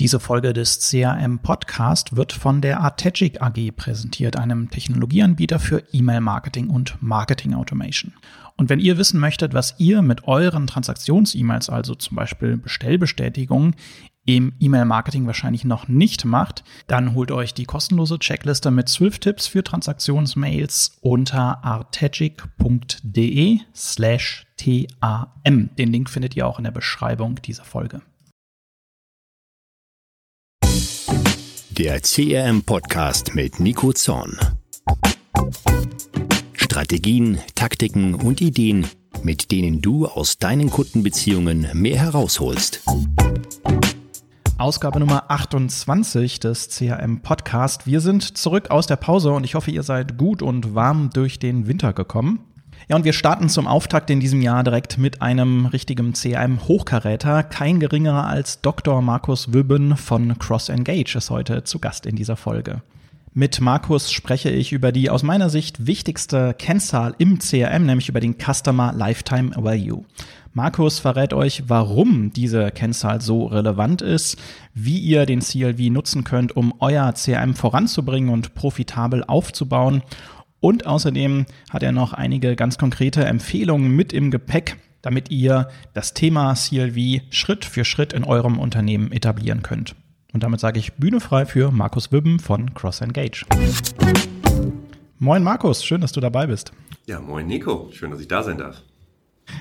Diese Folge des CRM Podcast wird von der Artegic AG präsentiert, einem Technologieanbieter für E-Mail-Marketing und Marketing Automation. Und wenn ihr wissen möchtet, was ihr mit euren Transaktions-E-Mails, also zum Beispiel Bestellbestätigungen, im E-Mail-Marketing wahrscheinlich noch nicht macht, dann holt euch die kostenlose Checkliste mit 12 Tipps für Transaktionsmails unter artegic.de slash TAM. Den Link findet ihr auch in der Beschreibung dieser Folge. Der CRM-Podcast mit Nico Zorn. Strategien, Taktiken und Ideen, mit denen du aus deinen Kundenbeziehungen mehr herausholst. Ausgabe Nummer 28 des CRM Podcast. Wir sind zurück aus der Pause und ich hoffe, ihr seid gut und warm durch den Winter gekommen. Ja, und wir starten zum Auftakt in diesem Jahr direkt mit einem richtigen CRM-Hochkaräter. Kein geringerer als Dr. Markus Wübben von Cross Engage ist heute zu Gast in dieser Folge. Mit Markus spreche ich über die aus meiner Sicht wichtigste Kennzahl im CRM, nämlich über den Customer Lifetime Value. Markus verrät euch, warum diese Kennzahl so relevant ist, wie ihr den CLV nutzen könnt, um euer CRM voranzubringen und profitabel aufzubauen und außerdem hat er noch einige ganz konkrete Empfehlungen mit im Gepäck, damit ihr das Thema CLV Schritt für Schritt in eurem Unternehmen etablieren könnt. Und damit sage ich Bühne frei für Markus Wibben von Cross Engage. Moin Markus, schön, dass du dabei bist. Ja, moin Nico, schön, dass ich da sein darf.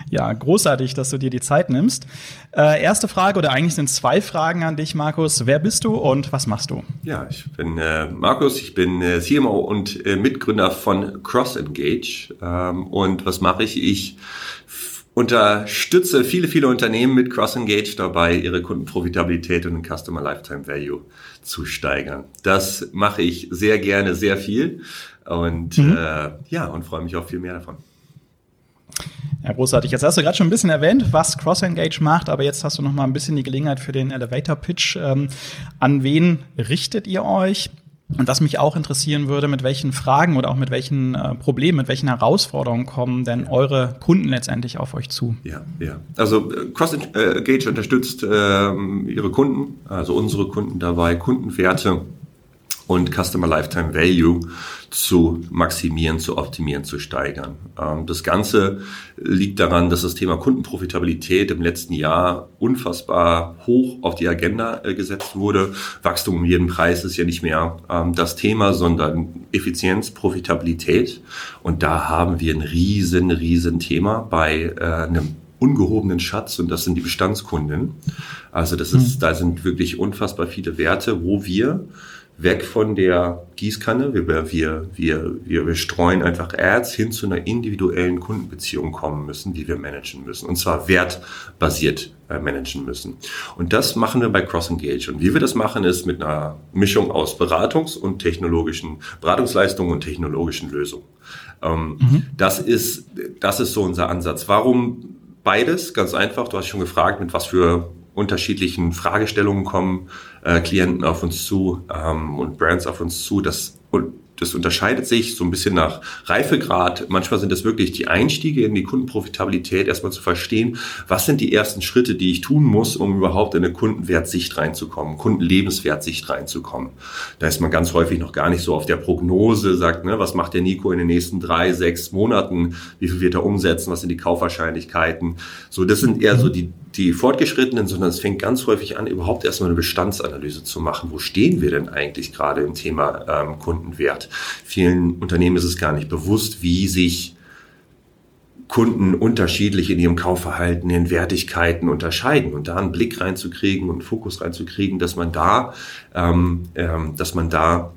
Ja, großartig, dass du dir die Zeit nimmst. Äh, erste Frage oder eigentlich sind zwei Fragen an dich, Markus. Wer bist du und was machst du? Ja, ich bin äh, Markus, ich bin äh, CMO und äh, Mitgründer von Cross Engage. Ähm, und was mache ich? Ich unterstütze viele, viele Unternehmen mit Cross Engage dabei, ihre Kundenprofitabilität und den Customer Lifetime Value zu steigern. Das mache ich sehr gerne, sehr viel und mhm. äh, ja, und freue mich auf viel mehr davon. Ja, großartig. Jetzt hast du gerade schon ein bisschen erwähnt, was Cross Engage macht, aber jetzt hast du noch mal ein bisschen die Gelegenheit für den Elevator Pitch. Ähm, an wen richtet ihr euch? Und was mich auch interessieren würde, mit welchen Fragen oder auch mit welchen äh, Problemen, mit welchen Herausforderungen kommen denn eure Kunden letztendlich auf euch zu? Ja, ja. Also äh, Cross Engage unterstützt äh, ihre Kunden, also unsere Kunden dabei, Kundenwerte und Customer Lifetime Value zu maximieren, zu optimieren, zu steigern. Ähm, das Ganze liegt daran, dass das Thema Kundenprofitabilität im letzten Jahr unfassbar hoch auf die Agenda äh, gesetzt wurde. Wachstum um jeden Preis ist ja nicht mehr ähm, das Thema, sondern Effizienz, Profitabilität. Und da haben wir ein riesen, riesen Thema bei äh, einem ungehobenen Schatz und das sind die Bestandskunden. Also das ist, mhm. da sind wirklich unfassbar viele Werte, wo wir weg von der Gießkanne. Wir, wir, wir, wir, wir streuen einfach Ads hin zu einer individuellen Kundenbeziehung kommen müssen, die wir managen müssen. Und zwar wertbasiert äh, managen müssen. Und das machen wir bei Cross Engage. Und wie wir das machen, ist mit einer Mischung aus Beratungs- und technologischen, Beratungsleistungen und technologischen Lösungen. Ähm, mhm. Das ist, das ist so unser Ansatz. Warum beides? Ganz einfach. Du hast schon gefragt, mit was für unterschiedlichen Fragestellungen kommen äh, Klienten auf uns zu ähm, und Brands auf uns zu. Das, und das unterscheidet sich so ein bisschen nach Reifegrad. Manchmal sind es wirklich die Einstiege in die Kundenprofitabilität, erstmal zu verstehen, was sind die ersten Schritte, die ich tun muss, um überhaupt in eine Kundenwertsicht reinzukommen, Kundenlebenswertsicht reinzukommen. Da ist man ganz häufig noch gar nicht so auf der Prognose, sagt, ne, was macht der Nico in den nächsten drei, sechs Monaten, wie viel wird er umsetzen, was sind die Kaufwahrscheinlichkeiten. So, das sind eher so die, die Fortgeschrittenen, sondern es fängt ganz häufig an, überhaupt erstmal eine Bestandsanalyse zu machen. Wo stehen wir denn eigentlich gerade im Thema ähm, Kundenwert? Vielen Unternehmen ist es gar nicht bewusst, wie sich Kunden unterschiedlich in ihrem Kaufverhalten, in Wertigkeiten unterscheiden und da einen Blick reinzukriegen und einen Fokus reinzukriegen, dass man da, ähm, ähm, dass man da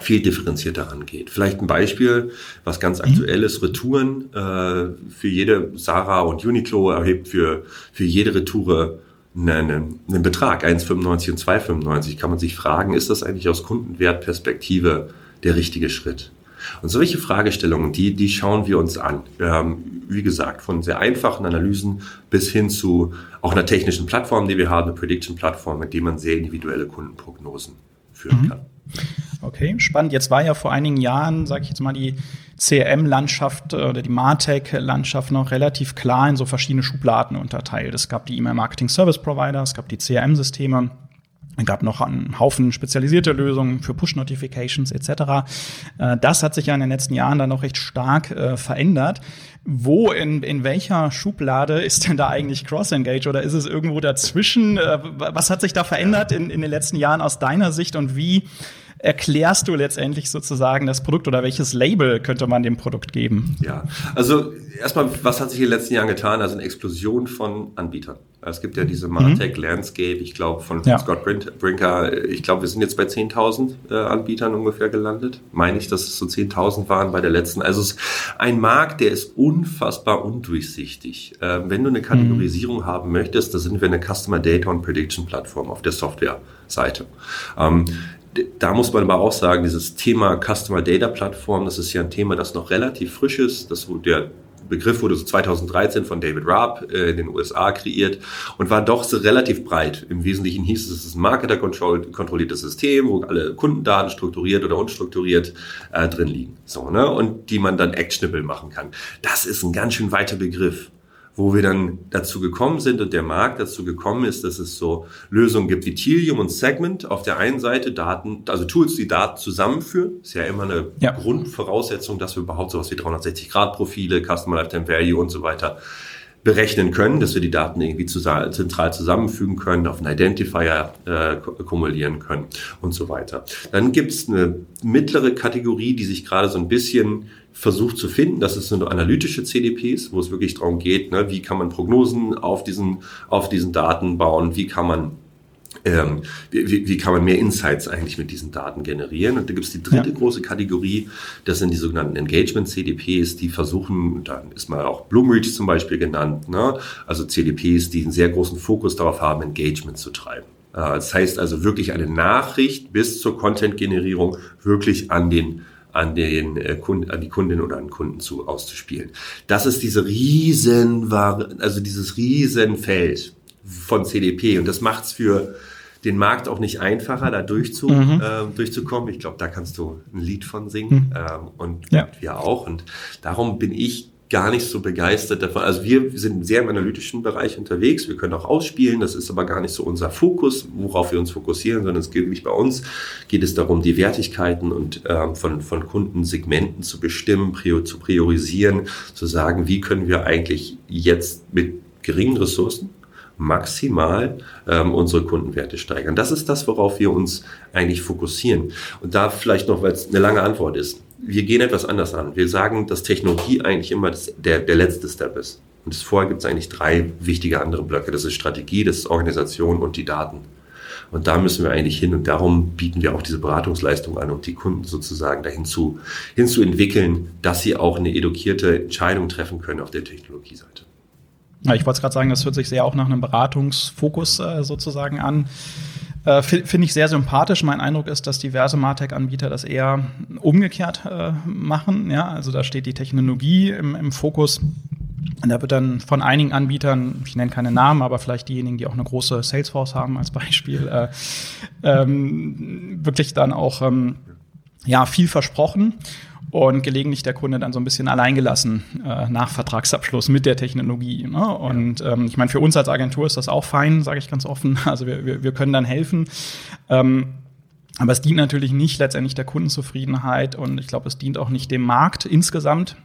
viel differenzierter angeht. Vielleicht ein Beispiel, was ganz mhm. aktuell ist, Retouren. Äh, für jede Sarah und Uniqlo erhebt für, für jede Retoure einen, einen Betrag, 1,95 und 2,95. Kann man sich fragen, ist das eigentlich aus Kundenwertperspektive der richtige Schritt? Und solche Fragestellungen, die, die schauen wir uns an. Ähm, wie gesagt, von sehr einfachen Analysen bis hin zu auch einer technischen Plattform, die wir haben, eine Prediction-Plattform, mit der man sehr individuelle Kundenprognosen führen mhm. kann. Okay, spannend. Jetzt war ja vor einigen Jahren, sage ich jetzt mal, die CRM-Landschaft oder die Martech-Landschaft noch relativ klar in so verschiedene Schubladen unterteilt. Es gab die E-Mail-Marketing-Service-Provider, es gab die CRM-Systeme Es gab noch einen Haufen spezialisierte Lösungen für Push-Notifications etc. Äh, das hat sich ja in den letzten Jahren dann noch recht stark äh, verändert. Wo, in, in welcher Schublade ist denn da eigentlich Cross-Engage oder ist es irgendwo dazwischen? Äh, was hat sich da verändert in, in den letzten Jahren aus deiner Sicht und wie erklärst du letztendlich sozusagen das Produkt oder welches Label könnte man dem Produkt geben? Ja, also erstmal, was hat sich in den letzten Jahren getan? Also eine Explosion von Anbietern. Es gibt ja diese Martech mhm. Landscape, ich glaube von ja. Scott Brinker, ich glaube, wir sind jetzt bei 10.000 äh, Anbietern ungefähr gelandet. Meine ich, dass es so 10.000 waren bei der letzten. Also es ist ein Markt, der ist unfassbar undurchsichtig. Äh, wenn du eine Kategorisierung mhm. haben möchtest, da sind wir eine Customer Data und Prediction Plattform auf der Software-Seite. Ähm, da muss man aber auch sagen, dieses Thema Customer Data Plattform, das ist ja ein Thema, das noch relativ frisch ist. Das, der Begriff wurde so 2013 von David Raab äh, in den USA kreiert und war doch so relativ breit. Im Wesentlichen hieß es, es ist ein Marketer-kontrolliertes System, wo alle Kundendaten strukturiert oder unstrukturiert äh, drin liegen. So, ne? Und die man dann actionable machen kann. Das ist ein ganz schön weiter Begriff wo wir dann dazu gekommen sind und der Markt dazu gekommen ist, dass es so Lösungen gibt wie Tilium und Segment. Auf der einen Seite Daten, also Tools, die Daten zusammenführen. Ist ja immer eine ja. Grundvoraussetzung, dass wir überhaupt sowas wie 360-Grad-Profile, Customer Lifetime Value und so weiter berechnen können, dass wir die Daten irgendwie zentral zusammenfügen können, auf einen Identifier äh, kumulieren können und so weiter. Dann gibt es eine mittlere Kategorie, die sich gerade so ein bisschen versucht zu finden. Das ist so analytische CDPs, wo es wirklich darum geht, ne, wie kann man Prognosen auf diesen, auf diesen Daten bauen, wie kann man ähm, wie, wie kann man mehr Insights eigentlich mit diesen Daten generieren? Und da gibt es die dritte ja. große Kategorie, das sind die sogenannten Engagement-CDPs, die versuchen, da ist mal auch Bloomreach zum Beispiel genannt, ne? also CDPs, die einen sehr großen Fokus darauf haben, Engagement zu treiben. Äh, das heißt also wirklich eine Nachricht bis zur Content-Generierung wirklich an den an den äh, Kunden, an die Kundin oder an Kunden zu auszuspielen. Das ist diese riesen, also dieses Riesenfeld von CDP und das macht's für den Markt auch nicht einfacher, da durchzu, mhm. äh, durchzukommen. Ich glaube, da kannst du ein Lied von singen mhm. ähm, und ja. wir auch. Und darum bin ich gar nicht so begeistert davon. Also wir sind sehr im analytischen Bereich unterwegs. Wir können auch ausspielen. Das ist aber gar nicht so unser Fokus, worauf wir uns fokussieren, sondern es geht nicht bei uns. Geht es darum, die Wertigkeiten und ähm, von, von Kundensegmenten zu bestimmen, prior, zu priorisieren, zu sagen, wie können wir eigentlich jetzt mit geringen Ressourcen maximal ähm, unsere Kundenwerte steigern. Das ist das, worauf wir uns eigentlich fokussieren. Und da vielleicht noch, weil es eine lange Antwort ist wir gehen etwas anders an. Wir sagen, dass Technologie eigentlich immer das, der, der letzte Step ist. Und vorher gibt es eigentlich drei wichtige andere Blöcke. Das ist Strategie, das ist Organisation und die Daten. Und da müssen wir eigentlich hin und darum bieten wir auch diese Beratungsleistung an, um die Kunden sozusagen dahin zu, hin zu entwickeln, dass sie auch eine edukierte Entscheidung treffen können auf der Technologieseite. Ja, ich wollte gerade sagen, das hört sich sehr auch nach einem Beratungsfokus äh, sozusagen an. Äh, Finde ich sehr sympathisch. Mein Eindruck ist, dass diverse Martech-Anbieter das eher umgekehrt äh, machen. Ja, also da steht die Technologie im, im Fokus. Und da wird dann von einigen Anbietern, ich nenne keine Namen, aber vielleicht diejenigen, die auch eine große Salesforce haben als Beispiel, äh, ähm, wirklich dann auch ähm, ja viel versprochen und gelegentlich der Kunde dann so ein bisschen alleingelassen äh, nach Vertragsabschluss mit der Technologie. Ne? Und ähm, ich meine, für uns als Agentur ist das auch fein, sage ich ganz offen. Also wir, wir, wir können dann helfen. Ähm, aber es dient natürlich nicht letztendlich der Kundenzufriedenheit und ich glaube, es dient auch nicht dem Markt insgesamt.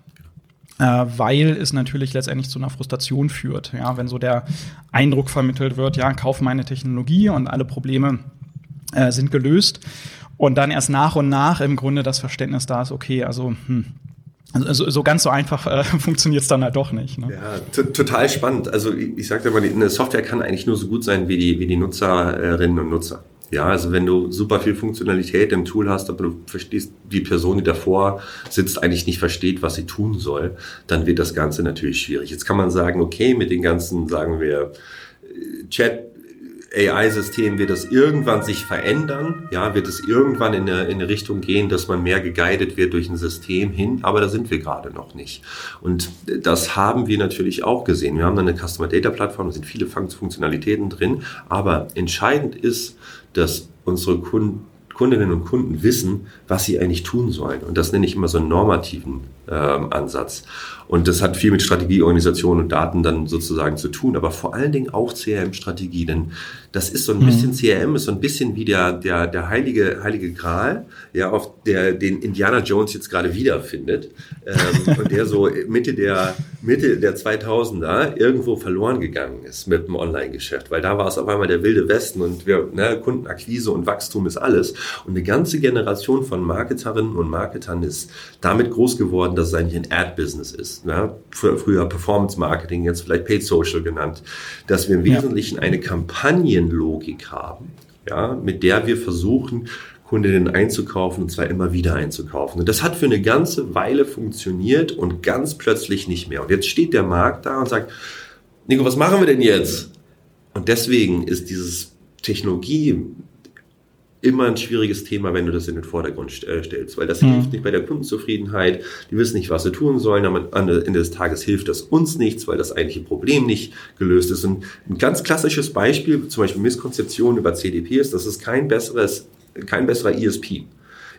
Äh, weil es natürlich letztendlich zu einer Frustration führt. Ja, wenn so der Eindruck vermittelt wird, ja, kauf meine Technologie und alle Probleme äh, sind gelöst. Und dann erst nach und nach im Grunde das Verständnis da ist, okay, also hm, also so ganz so einfach äh, funktioniert es dann halt doch nicht. Ne? Ja, total spannend. Also ich, ich sage mal, eine Software kann eigentlich nur so gut sein wie die, wie die Nutzerinnen und Nutzer. Ja, also wenn du super viel Funktionalität im Tool hast, aber du verstehst, die Person, die davor sitzt, eigentlich nicht versteht, was sie tun soll, dann wird das Ganze natürlich schwierig. Jetzt kann man sagen, okay, mit den ganzen, sagen wir, Chat, AI-System wird es irgendwann sich verändern, ja, wird es irgendwann in eine, in eine Richtung gehen, dass man mehr geguided wird durch ein System hin, aber da sind wir gerade noch nicht. Und das haben wir natürlich auch gesehen. Wir haben dann eine Customer Data Plattform, da sind viele Funktionalitäten drin, aber entscheidend ist, dass unsere Kunden Kundinnen und Kunden wissen, was sie eigentlich tun sollen. Und das nenne ich immer so einen normativen ähm, Ansatz. Und das hat viel mit Strategie, Organisation und Daten dann sozusagen zu tun, aber vor allen Dingen auch CRM-Strategie, denn das ist so ein bisschen, mhm. CRM ist so ein bisschen wie der, der, der heilige, heilige Gral, ja, auf der, den Indiana Jones jetzt gerade wiederfindet, ähm, und der so Mitte der, Mitte der 2000er irgendwo verloren gegangen ist mit dem Online-Geschäft, weil da war es auf einmal der wilde Westen und wir, ne, Kundenakquise und Wachstum ist alles. Und eine ganze Generation von Marketerinnen und Marketern ist damit groß geworden, dass es eigentlich ein Ad-Business ist. Ne? Früher Performance Marketing, jetzt vielleicht Paid Social genannt, dass wir im Wesentlichen eine Kampagnenlogik haben, ja, mit der wir versuchen, Kundinnen einzukaufen und zwar immer wieder einzukaufen. Und das hat für eine ganze Weile funktioniert und ganz plötzlich nicht mehr. Und jetzt steht der Markt da und sagt, Nico, was machen wir denn jetzt? Und deswegen ist dieses Technologie immer ein schwieriges Thema, wenn du das in den Vordergrund äh, stellst, weil das mhm. hilft nicht bei der Kundenzufriedenheit. Die wissen nicht, was sie tun sollen. Am Ende des Tages hilft das uns nichts, weil das eigentliche Problem nicht gelöst ist. Und ein ganz klassisches Beispiel, zum Beispiel Misskonzeption über CDP ist, das ist kein besseres, kein besserer ESP.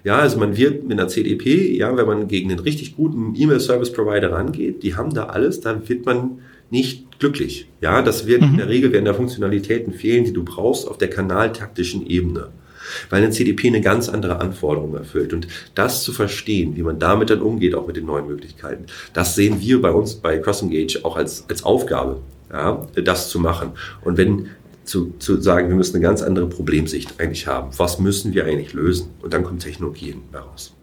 Ja, also man wird mit einer CDP, ja, wenn man gegen einen richtig guten E-Mail-Service-Provider rangeht, die haben da alles, dann wird man nicht glücklich. Ja, das wird mhm. in der Regel werden da Funktionalitäten fehlen, die du brauchst auf der kanaltaktischen Ebene weil ein CDP eine ganz andere Anforderung erfüllt. Und das zu verstehen, wie man damit dann umgeht, auch mit den neuen Möglichkeiten, das sehen wir bei uns bei CrossEngage auch als, als Aufgabe, ja, das zu machen. Und wenn zu, zu sagen, wir müssen eine ganz andere Problemsicht eigentlich haben. Was müssen wir eigentlich lösen? Und dann kommt Technologie heraus.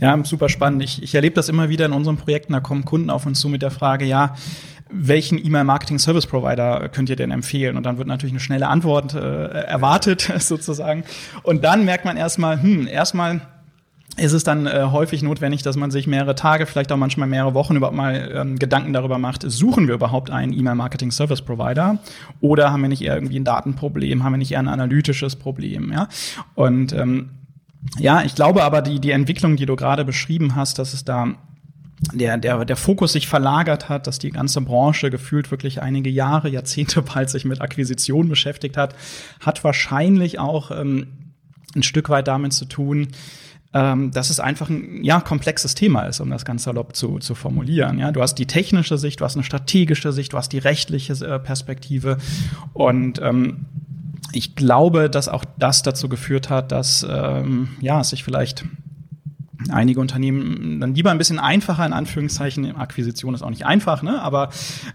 Ja, super spannend. Ich, ich erlebe das immer wieder in unseren Projekten. Da kommen Kunden auf uns zu mit der Frage, ja, welchen E-Mail-Marketing-Service-Provider könnt ihr denn empfehlen? Und dann wird natürlich eine schnelle Antwort äh, erwartet, sozusagen. Und dann merkt man erstmal, hm, erstmal ist es dann äh, häufig notwendig, dass man sich mehrere Tage, vielleicht auch manchmal mehrere Wochen überhaupt mal ähm, Gedanken darüber macht, suchen wir überhaupt einen E-Mail-Marketing-Service-Provider oder haben wir nicht eher irgendwie ein Datenproblem, haben wir nicht eher ein analytisches Problem, ja? Und ähm, ja, ich glaube aber, die, die Entwicklung, die du gerade beschrieben hast, dass es da der, der, der Fokus sich verlagert hat, dass die ganze Branche gefühlt wirklich einige Jahre, Jahrzehnte bald sich mit Akquisition beschäftigt hat, hat wahrscheinlich auch ähm, ein Stück weit damit zu tun, ähm, dass es einfach ein ja, komplexes Thema ist, um das ganz salopp zu, zu formulieren. Ja, du hast die technische Sicht, du hast eine strategische Sicht, du hast die rechtliche äh, Perspektive und ähm, ich glaube, dass auch das dazu geführt hat, dass ähm, ja, es sich vielleicht einige Unternehmen dann lieber ein bisschen einfacher, in Anführungszeichen, Akquisition ist auch nicht einfach, ne? aber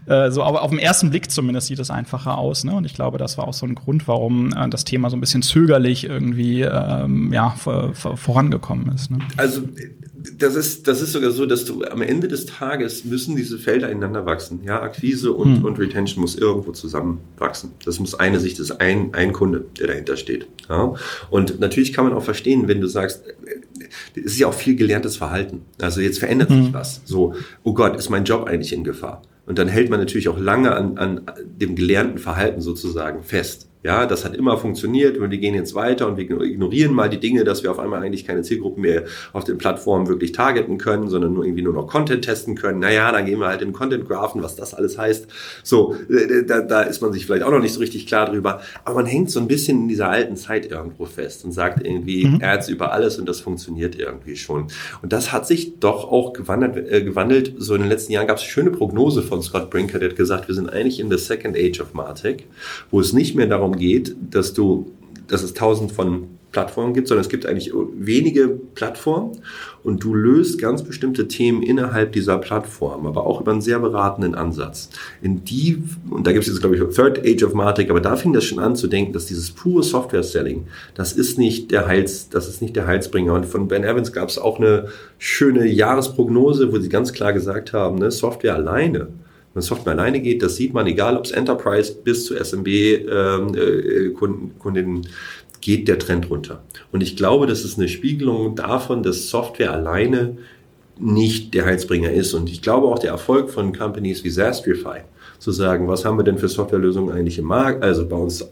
äh, so aber auf den ersten Blick zumindest sieht es einfacher aus. Ne? Und ich glaube, das war auch so ein Grund, warum äh, das Thema so ein bisschen zögerlich irgendwie ähm, ja, vor, vor, vorangekommen ist. Ne? Also das ist, das ist sogar so, dass du am Ende des Tages müssen diese Felder ineinander wachsen. Ja, Akquise und, hm. und Retention muss irgendwo zusammenwachsen. Das muss eine Sicht, das ist ein, ein Kunde, der dahinter steht. Ja? Und natürlich kann man auch verstehen, wenn du sagst, es ist ja auch viel gelerntes Verhalten. Also jetzt verändert sich hm. was. So, oh Gott, ist mein Job eigentlich in Gefahr? Und dann hält man natürlich auch lange an, an dem gelernten Verhalten sozusagen fest. Ja, das hat immer funktioniert und wir gehen jetzt weiter und wir ignorieren mal die Dinge, dass wir auf einmal eigentlich keine Zielgruppen mehr auf den Plattformen wirklich targeten können, sondern nur irgendwie nur noch Content testen können. Naja, dann gehen wir halt in Content Graphen, was das alles heißt. So, äh, da, da ist man sich vielleicht auch noch nicht so richtig klar drüber. Aber man hängt so ein bisschen in dieser alten Zeit irgendwo fest und sagt irgendwie mhm. Ads über alles und das funktioniert irgendwie schon. Und das hat sich doch auch gewandelt. Äh, gewandelt. So in den letzten Jahren gab es schöne Prognose von Scott Brinker, der hat gesagt, wir sind eigentlich in the second age of Martech, wo es nicht mehr darum darum geht, dass du, dass es tausend von Plattformen gibt, sondern es gibt eigentlich wenige Plattformen und du löst ganz bestimmte Themen innerhalb dieser Plattform, aber auch über einen sehr beratenden Ansatz. In die, und da gibt es jetzt, glaube ich, Third Age of Martech, aber da fing das schon an zu denken, dass dieses pure Software-Selling, das ist nicht der Heils, das ist nicht der Heilsbringer. Und von Ben Evans gab es auch eine schöne Jahresprognose, wo sie ganz klar gesagt haben, ne, Software alleine wenn Software alleine geht, das sieht man, egal ob es Enterprise bis zu SMB-Kundinnen, ähm, äh, geht der Trend runter. Und ich glaube, das ist eine Spiegelung davon, dass Software alleine nicht der Heizbringer ist. Und ich glaube auch der Erfolg von Companies wie Zastrify, zu sagen, was haben wir denn für Softwarelösungen eigentlich im Markt, also bei uns äh,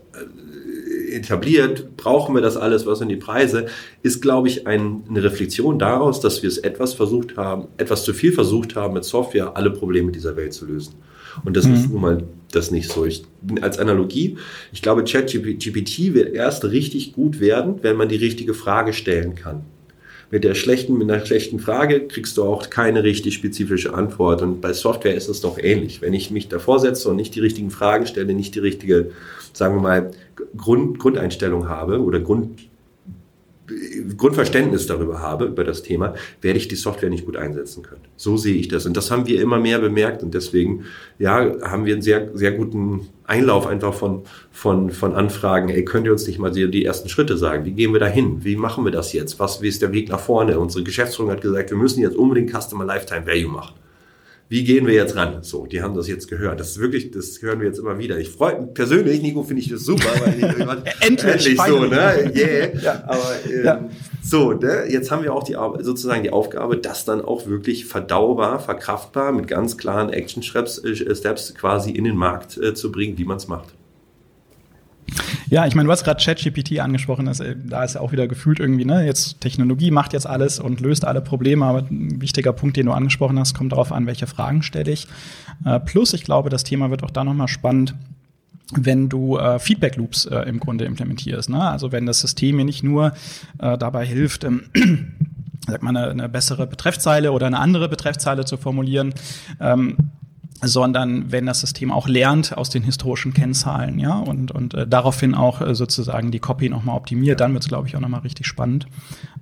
etabliert, brauchen wir das alles, was sind die Preise, ist, glaube ich, ein, eine Reflexion daraus, dass wir es etwas versucht haben, etwas zu viel versucht haben, mit Software alle Probleme dieser Welt zu lösen. Und das mhm. ist nun mal das nicht so. Ich, als Analogie, ich glaube, ChatGPT wird erst richtig gut werden, wenn man die richtige Frage stellen kann. Mit der schlechten, mit einer schlechten Frage kriegst du auch keine richtig spezifische Antwort. Und bei Software ist es doch ähnlich. Wenn ich mich davor setze und nicht die richtigen Fragen stelle, nicht die richtige, sagen wir mal, Grund, Grundeinstellung habe oder Grund, Grundverständnis darüber habe, über das Thema, werde ich die Software nicht gut einsetzen können. So sehe ich das. Und das haben wir immer mehr bemerkt. Und deswegen, ja, haben wir einen sehr, sehr guten Einlauf einfach von, von, von Anfragen. Ey, könnt ihr uns nicht mal die, ersten Schritte sagen? Wie gehen wir da hin? Wie machen wir das jetzt? Was, wie ist der Weg nach vorne? Unsere Geschäftsführung hat gesagt, wir müssen jetzt unbedingt Customer Lifetime Value machen wie gehen wir jetzt ran? So, die haben das jetzt gehört. Das ist wirklich, das hören wir jetzt immer wieder. Ich freue mich persönlich, Nico, finde ich das super, weil ich endlich, endlich so, ne? Yeah. ja. Aber ähm, ja. so, ne? jetzt haben wir auch die sozusagen die Aufgabe, das dann auch wirklich verdaubar, verkraftbar mit ganz klaren Action Steps, äh, quasi in den Markt äh, zu bringen, wie man es macht. Ja, ich meine, du hast gerade ChatGPT angesprochen, das, äh, da ist ja auch wieder gefühlt irgendwie, ne, jetzt Technologie macht jetzt alles und löst alle Probleme, aber ein wichtiger Punkt, den du angesprochen hast, kommt darauf an, welche Fragen stelle ich. Äh, plus, ich glaube, das Thema wird auch da nochmal spannend, wenn du äh, Feedback Loops äh, im Grunde implementierst. Ne? Also wenn das System mir nicht nur äh, dabei hilft, ähm, sag mal, eine, eine bessere Betreffzeile oder eine andere Betreffzeile zu formulieren, ähm, sondern wenn das System auch lernt aus den historischen Kennzahlen, ja, und, und äh, daraufhin auch äh, sozusagen die Copy nochmal optimiert, dann wird es, glaube ich, auch nochmal richtig spannend.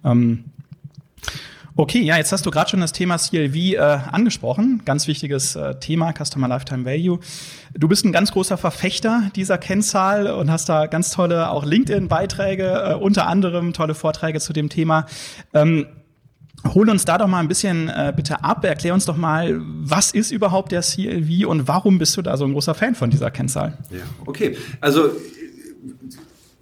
Ähm, okay, ja, jetzt hast du gerade schon das Thema CLV äh, angesprochen. Ganz wichtiges äh, Thema, Customer Lifetime Value. Du bist ein ganz großer Verfechter dieser Kennzahl und hast da ganz tolle auch LinkedIn-Beiträge, äh, unter anderem tolle Vorträge zu dem Thema. Ähm, Hol uns da doch mal ein bisschen äh, bitte ab. Erklär uns doch mal, was ist überhaupt der CLV und warum bist du da so ein großer Fan von dieser Kennzahl? Ja, okay. Also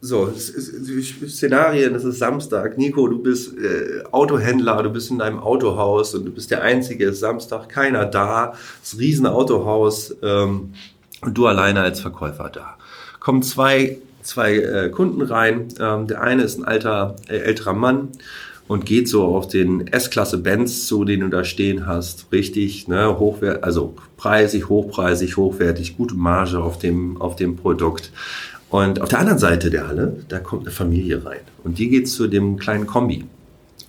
so, Szenarien, es ist Samstag. Nico, du bist äh, Autohändler, du bist in deinem Autohaus und du bist der Einzige, es ist Samstag, keiner da. Das riesen Autohaus ähm, und du alleine als Verkäufer da. Kommen zwei, zwei äh, Kunden rein. Ähm, der eine ist ein alter, äh, älterer Mann und geht so auf den S-Klasse Benz zu, den du da stehen hast. Richtig, ne, hochwert, also preisig, hochpreisig, hochwertig, gute Marge auf dem, auf dem Produkt. Und auf der anderen Seite der Halle, da kommt eine Familie rein. Und die geht zu dem kleinen Kombi.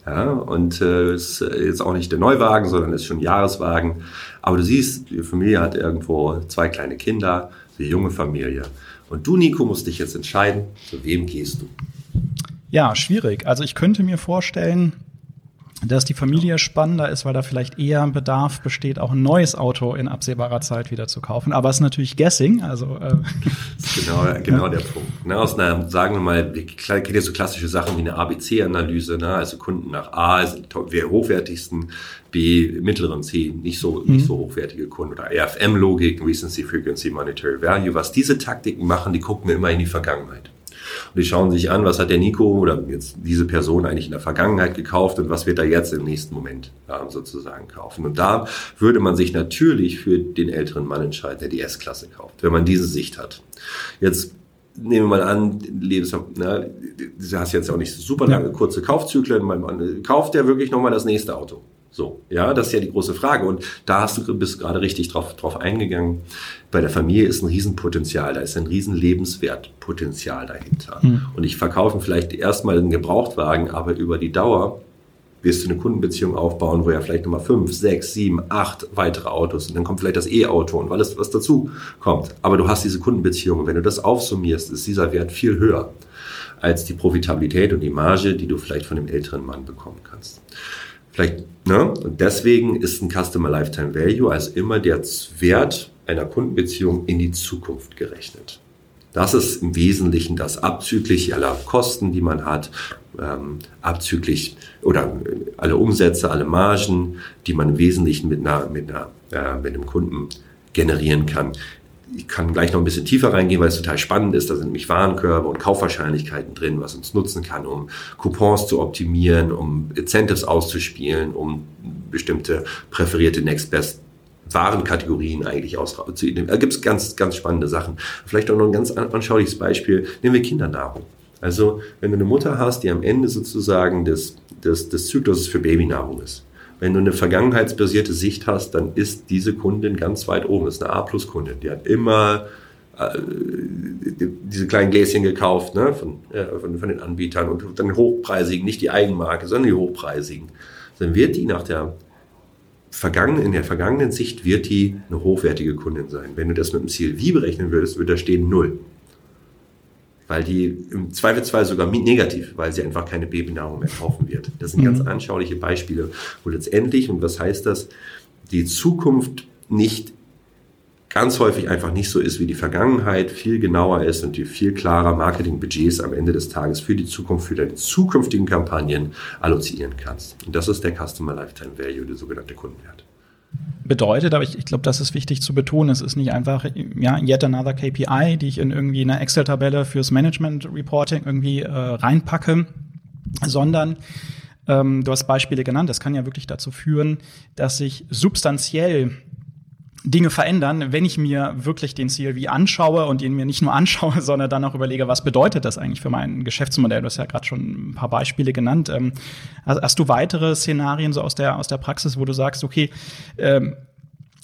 Ja, und äh, ist jetzt auch nicht der Neuwagen, sondern ist schon ein Jahreswagen. Aber du siehst, die Familie hat irgendwo zwei kleine Kinder, eine junge Familie. Und du, Nico, musst dich jetzt entscheiden, zu wem gehst du. Ja, schwierig. Also ich könnte mir vorstellen, dass die Familie spannender ist, weil da vielleicht eher Bedarf besteht, auch ein neues Auto in absehbarer Zeit wieder zu kaufen. Aber es ist natürlich Guessing. Also äh, genau, genau ja. der Punkt. Ne, aus einer, sagen wir mal, kennt ihr so klassische Sachen wie eine ABC-Analyse, ne? also Kunden nach A sind hochwertigsten, B mittleren C nicht so mhm. nicht so hochwertige Kunden oder RFM-Logik, Recency Frequency Monetary Value. Was diese Taktiken machen, die gucken wir immer in die Vergangenheit. Und die schauen sich an, was hat der Nico oder jetzt diese Person eigentlich in der Vergangenheit gekauft und was wird er jetzt im nächsten Moment äh, sozusagen kaufen. Und da würde man sich natürlich für den älteren Mann entscheiden, der die S-Klasse kauft, wenn man diese Sicht hat. Jetzt nehmen wir mal an, Lebens, ne, du hast jetzt auch nicht super lange, kurze Kaufzyklen, man kauft der wirklich nochmal das nächste Auto. So, ja, das ist ja die große Frage. Und da hast du bist gerade richtig drauf, drauf eingegangen. Bei der Familie ist ein Riesenpotenzial, da ist ein Riesenlebenswertpotenzial dahinter. Mhm. Und ich verkaufe vielleicht erstmal einen Gebrauchtwagen, aber über die Dauer wirst du eine Kundenbeziehung aufbauen, wo ja vielleicht nochmal fünf, sechs, sieben, acht weitere Autos und dann kommt vielleicht das E-Auto und alles, was dazu kommt. Aber du hast diese Kundenbeziehung. Wenn du das aufsummierst, ist dieser Wert viel höher als die Profitabilität und die Marge, die du vielleicht von dem älteren Mann bekommen kannst. Vielleicht, ne? Und deswegen ist ein Customer Lifetime Value als immer der Wert einer Kundenbeziehung in die Zukunft gerechnet. Das ist im Wesentlichen das abzüglich aller Kosten, die man hat, ähm, abzüglich oder alle Umsätze, alle Margen, die man im Wesentlichen mit, einer, mit, einer, äh, mit einem Kunden generieren kann ich kann gleich noch ein bisschen tiefer reingehen, weil es total spannend ist. Da sind nämlich Warenkörbe und Kaufwahrscheinlichkeiten drin, was uns nutzen kann, um Coupons zu optimieren, um Incentives auszuspielen, um bestimmte präferierte Next Best Warenkategorien eigentlich aus zu Da gibt es ganz, ganz spannende Sachen. Vielleicht auch noch ein ganz anschauliches Beispiel. Nehmen wir Kindernahrung. Also, wenn du eine Mutter hast, die am Ende sozusagen des, des, des Zyklus für Babynahrung ist, wenn du eine vergangenheitsbasierte Sicht hast, dann ist diese Kundin ganz weit oben. Das ist eine A-Plus-Kundin. Die hat immer äh, diese kleinen Gläschen gekauft ne, von, äh, von, von, den Anbietern und dann hochpreisigen, nicht die Eigenmarke, sondern die hochpreisigen. Dann wird die nach der vergangenen, in der vergangenen Sicht wird die eine hochwertige Kundin sein. Wenn du das mit dem CLV berechnen würdest, würde da stehen null. Weil die im Zweifelsfall sogar negativ, weil sie einfach keine Babynahrung mehr kaufen wird. Das sind mhm. ganz anschauliche Beispiele, wo letztendlich, und was heißt das, die Zukunft nicht ganz häufig einfach nicht so ist wie die Vergangenheit, viel genauer ist und die viel klarer Marketingbudgets am Ende des Tages für die Zukunft, für deine zukünftigen Kampagnen allozieren kannst. Und das ist der Customer Lifetime Value, der sogenannte Kundenwert. Bedeutet, aber ich, ich glaube, das ist wichtig zu betonen, es ist nicht einfach, ja, yet another KPI, die ich in irgendwie einer Excel-Tabelle fürs Management-Reporting irgendwie äh, reinpacke, sondern ähm, du hast Beispiele genannt, das kann ja wirklich dazu führen, dass sich substanziell Dinge verändern, wenn ich mir wirklich den CLV anschaue und ihn mir nicht nur anschaue, sondern dann auch überlege, was bedeutet das eigentlich für mein Geschäftsmodell? Du hast ja gerade schon ein paar Beispiele genannt. Ähm, hast du weitere Szenarien so aus der, aus der Praxis, wo du sagst, okay, ähm,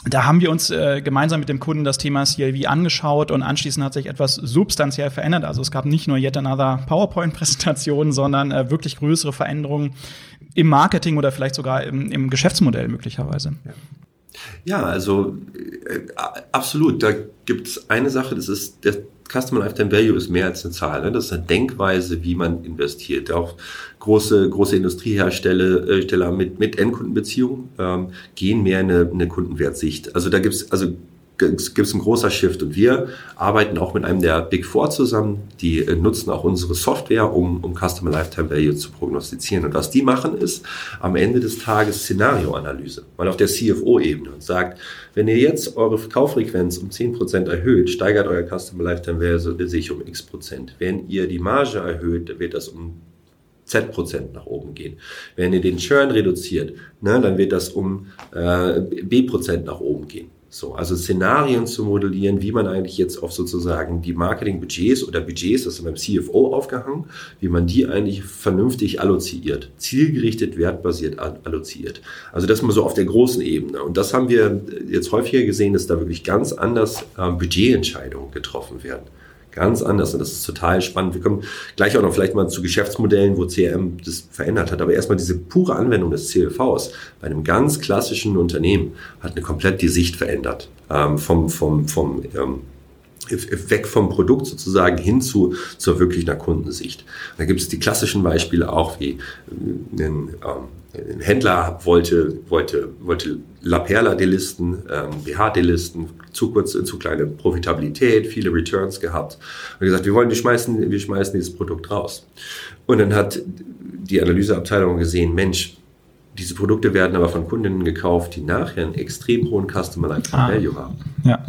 da haben wir uns äh, gemeinsam mit dem Kunden das Thema CLV angeschaut und anschließend hat sich etwas substanziell verändert. Also es gab nicht nur yet another PowerPoint-Präsentation, sondern äh, wirklich größere Veränderungen im Marketing oder vielleicht sogar im, im Geschäftsmodell möglicherweise. Ja. Ja, also äh, absolut. Da gibt es eine Sache, das ist der Customer Lifetime Value ist mehr als eine Zahl. Ne? Das ist eine Denkweise, wie man investiert. Auch große, große Industriehersteller äh, mit, mit Endkundenbeziehungen ähm, gehen mehr in eine, eine Kundenwertsicht. Also da gibt's also gibt es ein großer Shift und wir arbeiten auch mit einem der Big Four zusammen, die äh, nutzen auch unsere Software, um, um Customer Lifetime Value zu prognostizieren. Und was die machen ist am Ende des Tages Szenarioanalyse, mal auf der CFO-Ebene und sagt, wenn ihr jetzt eure Kauffrequenz um 10% erhöht, steigert euer Customer Lifetime Value sich um x Prozent. Wenn ihr die Marge erhöht, wird das um Z-Prozent nach oben gehen. Wenn ihr den Churn reduziert, ne, dann wird das um äh, B-Prozent nach oben gehen. So, also Szenarien zu modellieren, wie man eigentlich jetzt auf sozusagen die Marketingbudgets oder Budgets, das ist beim CFO aufgehangen, wie man die eigentlich vernünftig alloziert, zielgerichtet, wertbasiert alloziert. Also das mal so auf der großen Ebene. Und das haben wir jetzt häufiger gesehen, dass da wirklich ganz anders äh, Budgetentscheidungen getroffen werden ganz anders und das ist total spannend. Wir kommen gleich auch noch vielleicht mal zu Geschäftsmodellen, wo CRM das verändert hat, aber erstmal diese pure Anwendung des CLVs bei einem ganz klassischen Unternehmen hat eine komplett die Sicht verändert. Ähm, vom, vom, vom ähm, weg vom Produkt sozusagen hin zu zur wirklich einer Kundensicht. Da gibt es die klassischen Beispiele auch, wie ein, ähm, ein Händler wollte, wollte, wollte La Perla delisten, ähm, BH delisten, zu kurze, zu kleine Profitabilität, viele Returns gehabt. Und gesagt, wir wollen, wir schmeißen, wir schmeißen dieses Produkt raus. Und dann hat die Analyseabteilung gesehen, Mensch, diese Produkte werden aber von Kundinnen gekauft, die nachher einen extrem hohen Customer Lifetime ah, Value haben. Ja.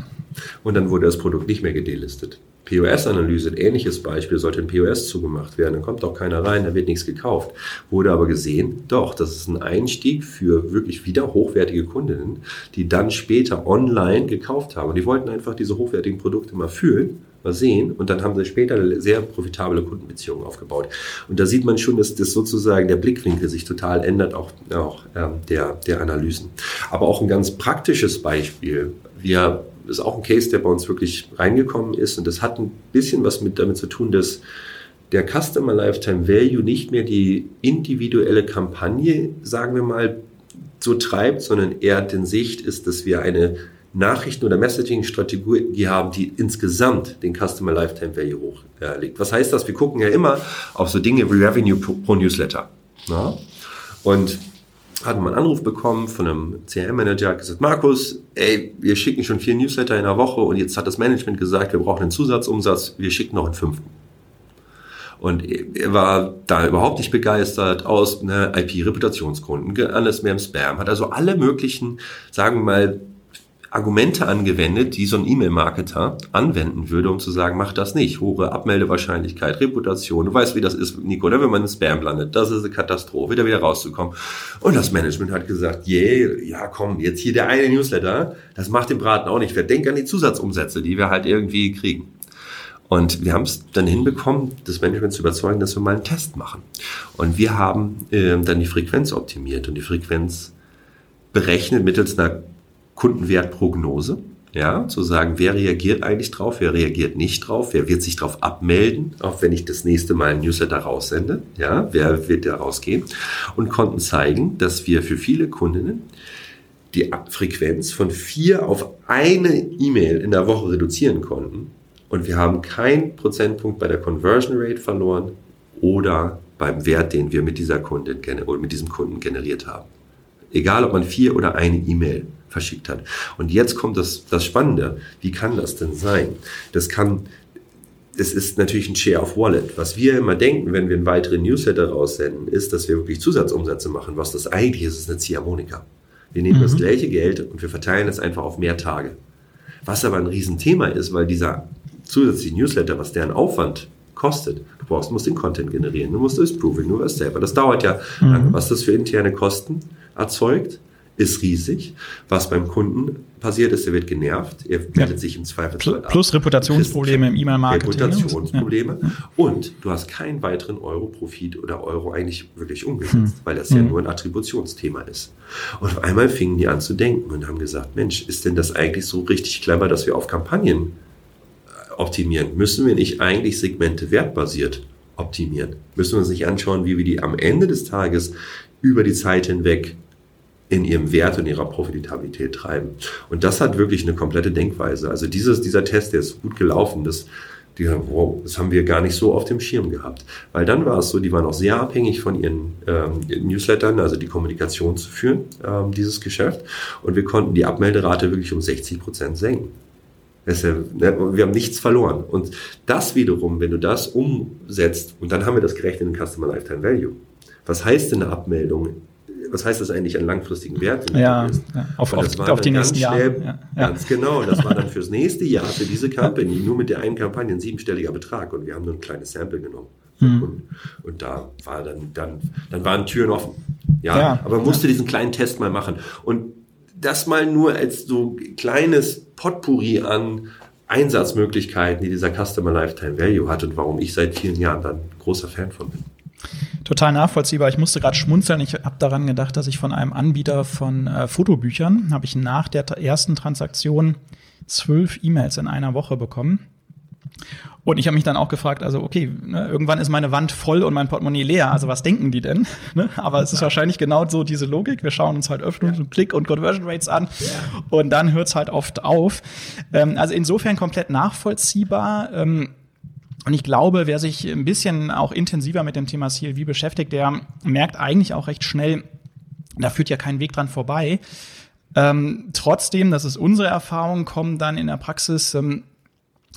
Und dann wurde das Produkt nicht mehr gedelistet. POS-Analyse, ein ähnliches Beispiel, sollte ein POS zugemacht werden, dann kommt auch keiner rein, da wird nichts gekauft. Wurde aber gesehen, doch, das ist ein Einstieg für wirklich wieder hochwertige Kundinnen, die dann später online gekauft haben. Und die wollten einfach diese hochwertigen Produkte mal fühlen, mal sehen und dann haben sie später eine sehr profitable Kundenbeziehung aufgebaut. Und da sieht man schon, dass das sozusagen der Blickwinkel sich total ändert, auch, auch ähm, der, der Analysen. Aber auch ein ganz praktisches Beispiel. Wir ist auch ein Case, der bei uns wirklich reingekommen ist. Und das hat ein bisschen was mit damit zu tun, dass der Customer Lifetime Value nicht mehr die individuelle Kampagne, sagen wir mal, so treibt, sondern eher den Sicht ist, dass wir eine Nachrichten- oder Messaging-Strategie haben, die insgesamt den Customer Lifetime Value hochlegt. Was heißt das? Wir gucken ja immer auf so Dinge wie Revenue pro Newsletter. Na? Und hatten wir einen Anruf bekommen von einem CRM-Manager, hat gesagt, Markus, ey, wir schicken schon vier Newsletter in der Woche und jetzt hat das Management gesagt, wir brauchen einen Zusatzumsatz, wir schicken noch einen fünften. Und er war da überhaupt nicht begeistert aus ne, IP-Reputationsgründen, alles mehr im Spam, hat also alle möglichen, sagen wir mal, Argumente angewendet, die so ein E-Mail-Marketer anwenden würde, um zu sagen, mach das nicht. Hohe Abmeldewahrscheinlichkeit, Reputation. Du weißt, wie das ist, Nico, ne? wenn man in Spam landet. Das ist eine Katastrophe, da wieder rauszukommen. Und das Management hat gesagt, yeah, ja komm, jetzt hier der eine Newsletter, das macht den Braten auch nicht. Denk an die Zusatzumsätze, die wir halt irgendwie kriegen. Und wir haben es dann hinbekommen, das Management zu überzeugen, dass wir mal einen Test machen. Und wir haben äh, dann die Frequenz optimiert und die Frequenz berechnet mittels einer Kundenwertprognose. Ja, zu sagen, wer reagiert eigentlich drauf, wer reagiert nicht drauf, wer wird sich drauf abmelden, auch wenn ich das nächste Mal ein Newsletter raussende, ja, wer wird da rausgehen und konnten zeigen, dass wir für viele Kundinnen die Frequenz von vier auf eine E-Mail in der Woche reduzieren konnten und wir haben keinen Prozentpunkt bei der Conversion Rate verloren oder beim Wert, den wir mit dieser Kundin oder mit diesem Kunden generiert haben. Egal, ob man vier oder eine E-Mail verschickt hat. Und jetzt kommt das, das Spannende. Wie kann das denn sein? Das kann, es ist natürlich ein Share of Wallet. Was wir immer denken, wenn wir einen weiteren Newsletter raussenden, ist, dass wir wirklich Zusatzumsätze machen. Was das eigentlich ist, ist eine Ziehharmonika. Wir nehmen mhm. das gleiche Geld und wir verteilen es einfach auf mehr Tage. Was aber ein Riesenthema ist, weil dieser zusätzliche Newsletter, was deren Aufwand kostet. Du brauchst, musst den Content generieren, du musst das Proving, du wirst selber. Das dauert ja mhm. lange. Was das für interne Kosten erzeugt, ist riesig. Was beim Kunden passiert ist, er wird genervt, er meldet ja. sich im Zweifelsfall ab. Plus Reputationsprobleme im E-Mail-Marketing. Reputationsprobleme. Ja. Und du hast keinen weiteren Euro-Profit oder Euro eigentlich wirklich umgesetzt, hm. weil das hm. ja nur ein Attributionsthema ist. Und auf einmal fingen die an zu denken und haben gesagt, Mensch, ist denn das eigentlich so richtig clever, dass wir auf Kampagnen äh, optimieren? Müssen wir nicht eigentlich Segmente wertbasiert optimieren? Müssen wir uns nicht anschauen, wie wir die am Ende des Tages über die Zeit hinweg in ihrem Wert und ihrer Profitabilität treiben. Und das hat wirklich eine komplette Denkweise. Also dieses, dieser Test, der ist gut gelaufen. Das, die, wow, das haben wir gar nicht so auf dem Schirm gehabt. Weil dann war es so, die waren auch sehr abhängig von ihren ähm, Newslettern, also die Kommunikation zu führen, ähm, dieses Geschäft. Und wir konnten die Abmelderate wirklich um 60 Prozent senken. Ja, ne, wir haben nichts verloren. Und das wiederum, wenn du das umsetzt, und dann haben wir das gerechnet in Customer Lifetime Value. Was heißt denn eine Abmeldung was heißt das eigentlich an langfristigen Wert? Ja, ja, auf, auf, auf die nächsten Jahre. Ja, ganz genau. Das war dann fürs nächste Jahr, für diese Company, nur mit der einen Kampagne ein siebenstelliger Betrag. Und wir haben nur ein kleines Sample genommen. Mhm. Und, und, da war dann, dann, dann waren Türen offen. Ja, ja aber musste diesen kleinen Test mal machen. Und das mal nur als so kleines Potpourri an Einsatzmöglichkeiten, die dieser Customer Lifetime Value hat und warum ich seit vielen Jahren dann großer Fan von bin total nachvollziehbar. Ich musste gerade schmunzeln. Ich habe daran gedacht, dass ich von einem Anbieter von äh, Fotobüchern habe ich nach der ersten Transaktion zwölf E-Mails in einer Woche bekommen. Und ich habe mich dann auch gefragt, also okay, ne, irgendwann ist meine Wand voll und mein Portemonnaie leer. Also was denken die denn? Ne? Aber es ist wahrscheinlich genau so diese Logik. Wir schauen uns halt Öffnungs- und Klick- und Conversion Rates an ja. und dann hört es halt oft auf. Ähm, also insofern komplett nachvollziehbar. Ähm, und ich glaube, wer sich ein bisschen auch intensiver mit dem Thema CLV beschäftigt, der merkt eigentlich auch recht schnell, da führt ja kein Weg dran vorbei. Ähm, trotzdem, das ist unsere Erfahrung, kommen dann in der Praxis ähm,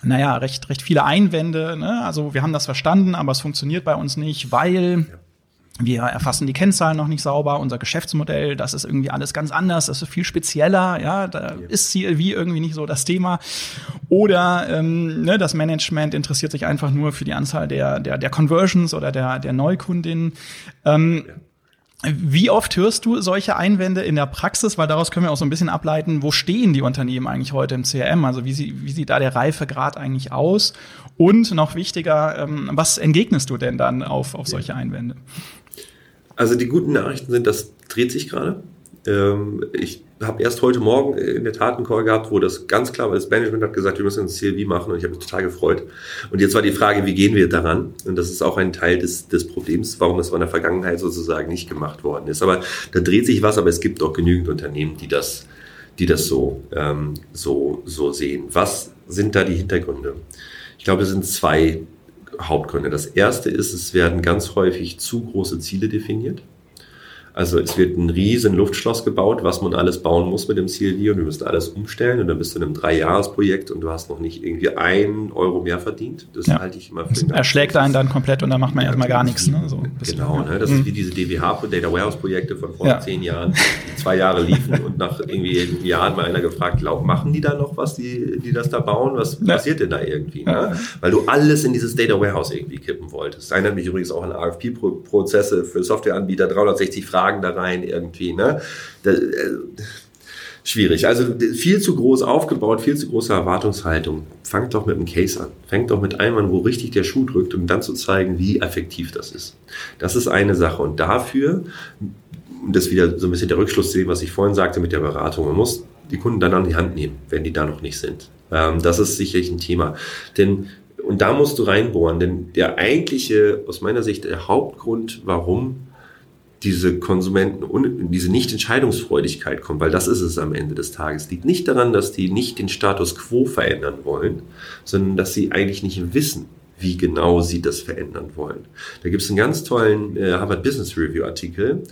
naja, recht, recht viele Einwände. Ne? Also wir haben das verstanden, aber es funktioniert bei uns nicht, weil wir erfassen die Kennzahlen noch nicht sauber, unser Geschäftsmodell, das ist irgendwie alles ganz anders, das ist viel spezieller, ja, da ist CLV irgendwie nicht so das Thema. Oder ähm, ne, das Management interessiert sich einfach nur für die Anzahl der, der, der Conversions oder der, der Neukundinnen. Ähm, ja. Wie oft hörst du solche Einwände in der Praxis? Weil daraus können wir auch so ein bisschen ableiten, wo stehen die Unternehmen eigentlich heute im CRM? Also wie, sie, wie sieht da der Reifegrad eigentlich aus? Und noch wichtiger, ähm, was entgegnest du denn dann auf, auf solche Einwände? Also die guten Nachrichten sind, das dreht sich gerade. Ähm, ich habe erst heute Morgen in der Tat einen Call gehabt, wo das ganz klar war, das Management hat gesagt, wir müssen ein CLV machen und ich habe mich total gefreut. Und jetzt war die Frage, wie gehen wir daran? Und das ist auch ein Teil des, des Problems, warum das in der Vergangenheit sozusagen nicht gemacht worden ist. Aber da dreht sich was, aber es gibt auch genügend Unternehmen, die das, die das so, ähm, so, so sehen. Was sind da die Hintergründe? Ich glaube, es sind zwei Hauptgründe. Das erste ist, es werden ganz häufig zu große Ziele definiert. Also es wird ein riesen Luftschloss gebaut, was man alles bauen muss mit dem CLD und du musst alles umstellen und dann bist du in einem Dreijahresprojekt und du hast noch nicht irgendwie einen Euro mehr verdient. Das ja. halte ich immer für das Erschlägt einen dann komplett und dann macht man ja, erstmal gar nichts. Ne? So genau, ne? das mhm. ist wie diese DWH Data Warehouse Projekte von vor ja. zehn Jahren, die zwei Jahre liefen und nach irgendwie Jahren mal einer gefragt, glaub, machen die da noch was, die, die das da bauen? Was ja. passiert denn da irgendwie? Ne? Weil du alles in dieses Data Warehouse irgendwie kippen wolltest. Das erinnert mich übrigens auch an RFP-Prozesse für Softwareanbieter, 360 Fragen Fragen da rein irgendwie. Ne? Das, äh, schwierig. Also viel zu groß aufgebaut, viel zu große Erwartungshaltung. Fangt doch mit einem Case an. Fangt doch mit einem an, wo richtig der Schuh drückt, um dann zu zeigen, wie effektiv das ist. Das ist eine Sache. Und dafür, um das wieder so ein bisschen der Rückschluss zu sehen, was ich vorhin sagte mit der Beratung, man muss die Kunden dann an die Hand nehmen, wenn die da noch nicht sind. Ähm, das ist sicherlich ein Thema. Denn und da musst du reinbohren, denn der eigentliche, aus meiner Sicht, der Hauptgrund, warum diese Konsumenten, diese Nicht-Entscheidungsfreudigkeit kommt, weil das ist es am Ende des Tages, liegt nicht daran, dass die nicht den Status quo verändern wollen, sondern dass sie eigentlich nicht wissen, wie genau sie das verändern wollen. Da gibt es einen ganz tollen äh, Harvard Business Review Artikel,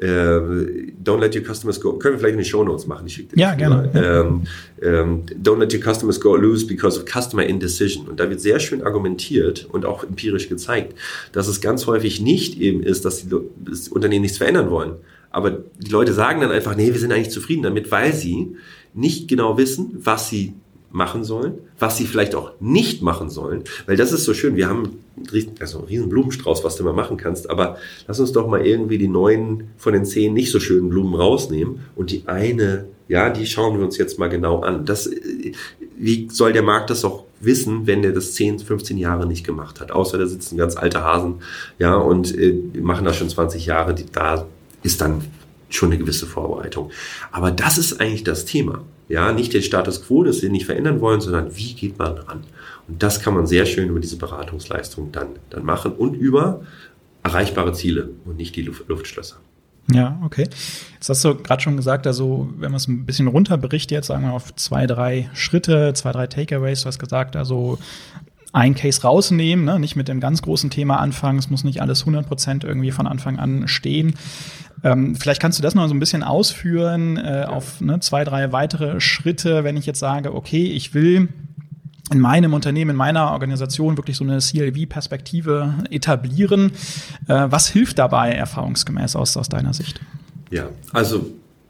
don't let your customers go. Können wir vielleicht in die Show Notes machen? Ich schicke ja, gerne. Ähm, ähm, don't let your customers go lose because of customer indecision. Und da wird sehr schön argumentiert und auch empirisch gezeigt, dass es ganz häufig nicht eben ist, dass die das Unternehmen nichts verändern wollen. Aber die Leute sagen dann einfach, nee, wir sind eigentlich zufrieden damit, weil sie nicht genau wissen, was sie machen sollen, was sie vielleicht auch nicht machen sollen, weil das ist so schön. Wir haben also einen riesen Blumenstrauß, was du mal machen kannst, aber lass uns doch mal irgendwie die neun von den zehn nicht so schönen Blumen rausnehmen und die eine, ja, die schauen wir uns jetzt mal genau an. Das, wie soll der Markt das auch wissen, wenn der das 10, 15 Jahre nicht gemacht hat? Außer da sitzen ganz alte Hasen, ja, und äh, machen das schon 20 Jahre, die, da ist dann schon eine gewisse Vorbereitung. Aber das ist eigentlich das Thema. Ja, nicht den Status quo, das wir nicht verändern wollen, sondern wie geht man ran? Und das kann man sehr schön über diese Beratungsleistung dann, dann machen und über erreichbare Ziele und nicht die Luft, Luftschlösser. Ja, okay. Jetzt hast du gerade schon gesagt, also wenn man es ein bisschen runterbricht, jetzt sagen wir auf zwei, drei Schritte, zwei, drei Takeaways, du hast gesagt, also ein Case rausnehmen, ne? nicht mit dem ganz großen Thema anfangen, es muss nicht alles 100% irgendwie von Anfang an stehen. Ähm, vielleicht kannst du das noch so ein bisschen ausführen äh, auf ne, zwei, drei weitere Schritte, wenn ich jetzt sage, okay, ich will in meinem Unternehmen, in meiner Organisation wirklich so eine CLV-Perspektive etablieren. Äh, was hilft dabei erfahrungsgemäß aus, aus deiner Sicht? Ja, also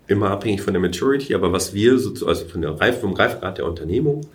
immer abhängig von der Maturity, aber was wir, so, also von der Reif, vom Reifgrad der Unternehmung,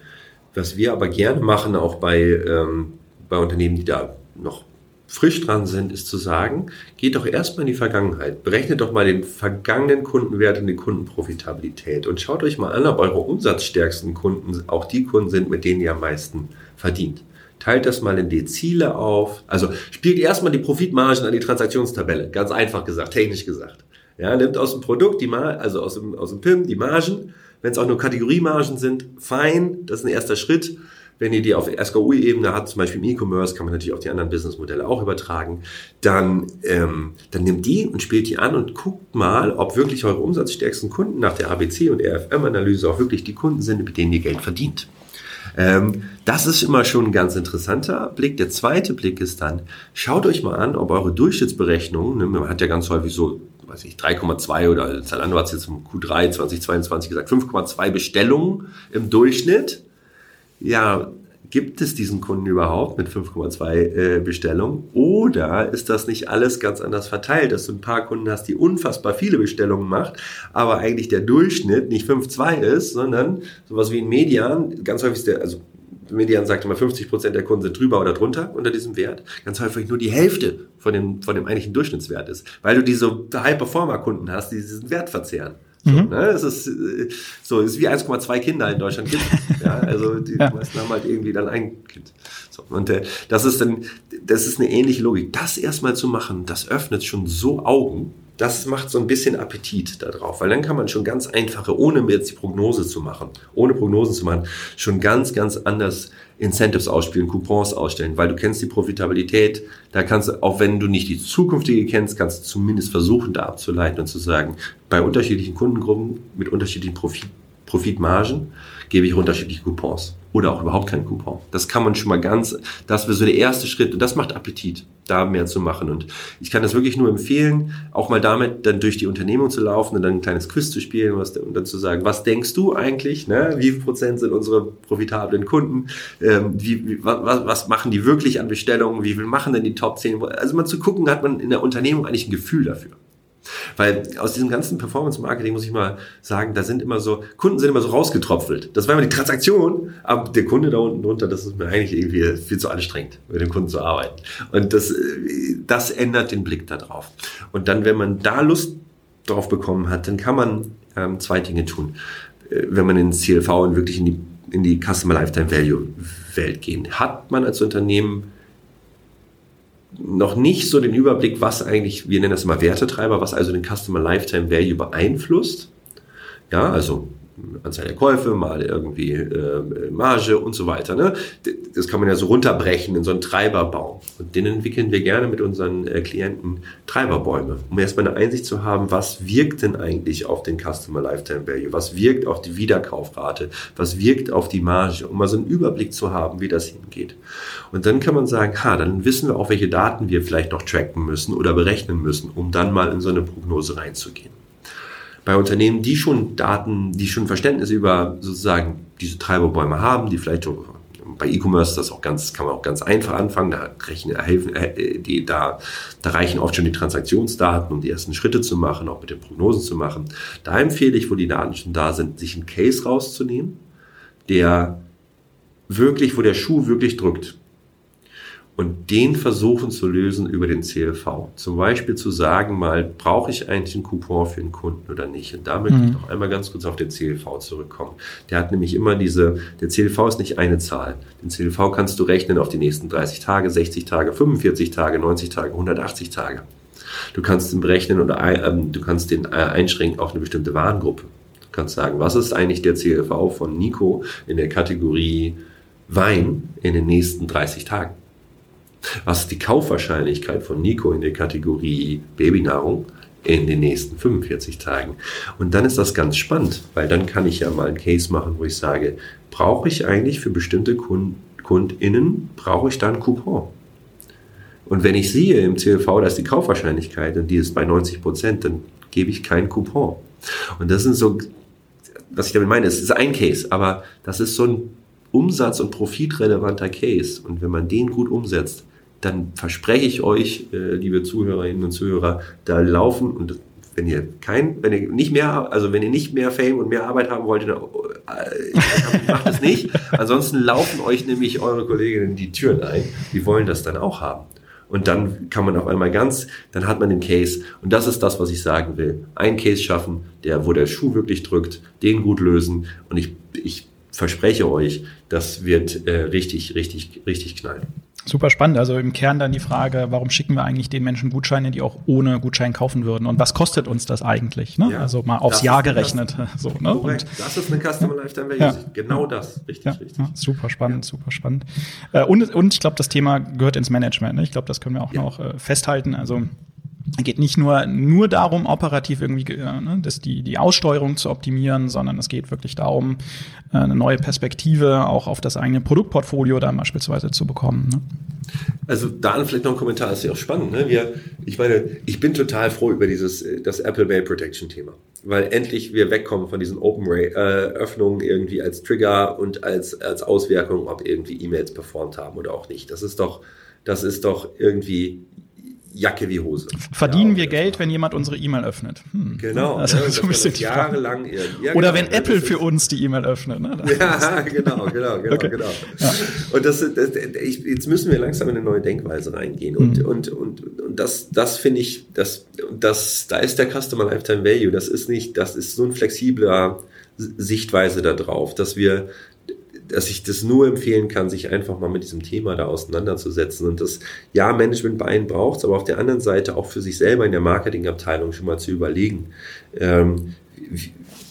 was wir aber gerne machen, auch bei, ähm, bei Unternehmen, die da noch frisch dran sind, ist zu sagen, geht doch erstmal in die Vergangenheit, berechnet doch mal den vergangenen Kundenwert und die Kundenprofitabilität und schaut euch mal an, ob eure umsatzstärksten Kunden auch die Kunden sind, mit denen ihr am meisten verdient. Teilt das mal in Dezile auf. Also spielt erstmal die Profitmargen an die Transaktionstabelle. Ganz einfach gesagt, technisch gesagt. Ja, nimmt aus dem Produkt, die Mar also aus dem, aus dem PIM, die Margen. Wenn es auch nur Kategoriemargen sind, fein, das ist ein erster Schritt. Wenn ihr die auf SKU-Ebene habt, zum Beispiel im E-Commerce, kann man natürlich auf die anderen Businessmodelle auch übertragen, dann, ähm, dann nimmt die und spielt die an und guckt mal, ob wirklich eure umsatzstärksten Kunden nach der ABC und RFM-Analyse auch wirklich die Kunden sind, mit denen ihr Geld verdient. Ähm, das ist immer schon ein ganz interessanter Blick. Der zweite Blick ist dann, schaut euch mal an, ob eure Durchschnittsberechnung, ne, man hat ja ganz häufig so weiß ich, 3,2 oder Zalando hat es jetzt im Q3 2022 gesagt, 5,2 Bestellungen im Durchschnitt ja, gibt es diesen Kunden überhaupt mit 5,2 äh, Bestellungen? Oder ist das nicht alles ganz anders verteilt, dass du ein paar Kunden hast, die unfassbar viele Bestellungen macht, aber eigentlich der Durchschnitt nicht 5,2 ist, sondern sowas wie in Median, ganz häufig ist der, also Median sagt immer 50 Prozent der Kunden sind drüber oder drunter unter diesem Wert. Ganz häufig nur die Hälfte von dem, von dem eigentlichen Durchschnittswert ist, weil du diese High-Performer-Kunden hast, die diesen Wert verzehren. So, mhm. ne? Es ist äh, so, es ist wie 1,2 Kinder in Deutschland gibt. ja, also die ja. meisten haben halt irgendwie dann ein Kind. So, und äh, das ist dann, das ist eine ähnliche Logik. Das erstmal zu machen, das öffnet schon so Augen. Das macht so ein bisschen Appetit darauf, weil dann kann man schon ganz einfache, ohne jetzt die Prognose zu machen, ohne Prognosen zu machen, schon ganz, ganz anders Incentives ausspielen, Coupons ausstellen, weil du kennst die Profitabilität. Da kannst du, auch wenn du nicht die zukünftige kennst, kannst du zumindest versuchen, da abzuleiten und zu sagen, bei unterschiedlichen Kundengruppen mit unterschiedlichen Profit, Profitmargen gebe ich unterschiedliche Coupons oder auch überhaupt keinen Coupon. Das kann man schon mal ganz, das wäre so der erste Schritt und das macht Appetit, da mehr zu machen. Und ich kann das wirklich nur empfehlen, auch mal damit dann durch die Unternehmung zu laufen und dann ein kleines Quiz zu spielen und dann zu sagen, was denkst du eigentlich, ne? wie viel Prozent sind unsere profitablen Kunden, ähm, wie, wie, was, was machen die wirklich an Bestellungen, wie viel machen denn die Top 10? Also mal zu gucken, hat man in der Unternehmung eigentlich ein Gefühl dafür. Weil aus diesem ganzen Performance-Marketing muss ich mal sagen, da sind immer so, Kunden sind immer so rausgetropfelt. Das war immer die Transaktion, aber der Kunde da unten drunter, das ist mir eigentlich irgendwie viel zu anstrengend, mit dem Kunden zu arbeiten. Und das, das ändert den Blick da drauf. Und dann, wenn man da Lust drauf bekommen hat, dann kann man ähm, zwei Dinge tun. Äh, wenn man in CLV und wirklich in die, in die Customer Lifetime Value Welt gehen, hat man als Unternehmen noch nicht so den Überblick, was eigentlich, wir nennen das immer Wertetreiber, was also den Customer Lifetime Value beeinflusst. Ja, also Anzahl der Käufe, mal irgendwie äh, Marge und so weiter. Ne? Das kann man ja so runterbrechen in so einen Treiberbaum. Und den entwickeln wir gerne mit unseren äh, Klienten Treiberbäume, um erstmal eine Einsicht zu haben, was wirkt denn eigentlich auf den Customer Lifetime Value, was wirkt auf die Wiederkaufrate, was wirkt auf die Marge, um mal so einen Überblick zu haben, wie das hingeht. Und dann kann man sagen, ha, dann wissen wir auch, welche Daten wir vielleicht noch tracken müssen oder berechnen müssen, um dann mal in so eine Prognose reinzugehen bei Unternehmen, die schon Daten, die schon Verständnis über sozusagen diese Treiberbäume haben, die vielleicht bei E-Commerce das auch ganz, kann man auch ganz einfach anfangen. Da, rechnen, helfen, äh, die, da, da reichen oft schon die Transaktionsdaten, um die ersten Schritte zu machen, auch mit den Prognosen zu machen. Da empfehle ich, wo die Daten schon da sind, sich einen Case rauszunehmen, der wirklich, wo der Schuh wirklich drückt und den versuchen zu lösen über den CLV. Zum Beispiel zu sagen mal, brauche ich eigentlich einen Coupon für einen Kunden oder nicht? Und da möchte mhm. ich noch einmal ganz kurz auf den CLV zurückkommen. Der hat nämlich immer diese, der CLV ist nicht eine Zahl. Den CLV kannst du rechnen auf die nächsten 30 Tage, 60 Tage, 45 Tage, 90 Tage, 180 Tage. Du kannst ihn berechnen oder ähm, du kannst den äh, einschränken auf eine bestimmte Warengruppe. Du kannst sagen, was ist eigentlich der CLV von Nico in der Kategorie Wein in den nächsten 30 Tagen? Was ist die Kaufwahrscheinlichkeit von Nico in der Kategorie Babynahrung in den nächsten 45 Tagen? Und dann ist das ganz spannend, weil dann kann ich ja mal einen Case machen, wo ich sage, brauche ich eigentlich für bestimmte Kund KundInnen, brauche ich da einen Coupon? Und wenn ich sehe im CLV, da ist die Kaufwahrscheinlichkeit und die ist bei 90 Prozent, dann gebe ich keinen Coupon. Und das sind so, was ich damit meine, es ist ein Case, aber das ist so ein umsatz- und profitrelevanter Case. Und wenn man den gut umsetzt, dann verspreche ich euch, äh, liebe Zuhörerinnen und Zuhörer, da laufen und wenn ihr kein, wenn ihr nicht mehr, also wenn ihr nicht mehr Fame und mehr Arbeit haben wollt, dann äh, macht es nicht. Ansonsten laufen euch nämlich eure Kolleginnen die Türen ein. Die wollen das dann auch haben. Und dann kann man auf einmal ganz, dann hat man den Case. Und das ist das, was ich sagen will. Ein Case schaffen, der, wo der Schuh wirklich drückt, den gut lösen. Und ich, ich verspreche euch, das wird äh, richtig, richtig, richtig knallen. Super spannend. Also im Kern dann die Frage, warum schicken wir eigentlich den Menschen Gutscheine, die auch ohne Gutschein kaufen würden? Und was kostet uns das eigentlich? Ne? Ja, also mal aufs Jahr gerechnet. So, ne? Und, das ist eine Customer Lifetime Value. Ja. Genau das. Richtig, ja, richtig. Super spannend, super spannend. Äh, und, und ich glaube, das Thema gehört ins Management. Ne? Ich glaube, das können wir auch noch äh, festhalten. Also geht nicht nur, nur darum, operativ irgendwie äh, ne, das die, die Aussteuerung zu optimieren, sondern es geht wirklich darum, äh, eine neue Perspektive auch auf das eigene Produktportfolio dann beispielsweise zu bekommen. Ne? Also da vielleicht noch ein Kommentar, das ist ja auch spannend. Ne? Wir, ich meine, ich bin total froh über dieses äh, das Apple Mail Protection Thema, weil endlich wir wegkommen von diesen Open Ray äh, Öffnungen irgendwie als Trigger und als als Auswirkung, ob irgendwie E-Mails performt haben oder auch nicht. Das ist doch das ist doch irgendwie Jacke wie Hose. Verdienen ja, wir Geld, wenn jemand unsere E-Mail öffnet? Hm. Genau. Also, ja, so ein bisschen jahrelang. Ja, Oder genau, wenn Apple für uns die E-Mail öffnet. Ne? Ja, genau, genau, genau, okay. genau. Und das, das ich, jetzt müssen wir langsam in eine neue Denkweise reingehen. Und, mhm. und, und, und das, das finde ich, das, das, da ist der Customer Lifetime Value. Das ist nicht, das ist so ein flexibler Sichtweise da drauf, dass wir dass ich das nur empfehlen kann, sich einfach mal mit diesem Thema da auseinanderzusetzen und das, ja, Management bei Ihnen braucht es, aber auf der anderen Seite auch für sich selber in der Marketingabteilung schon mal zu überlegen. Ähm,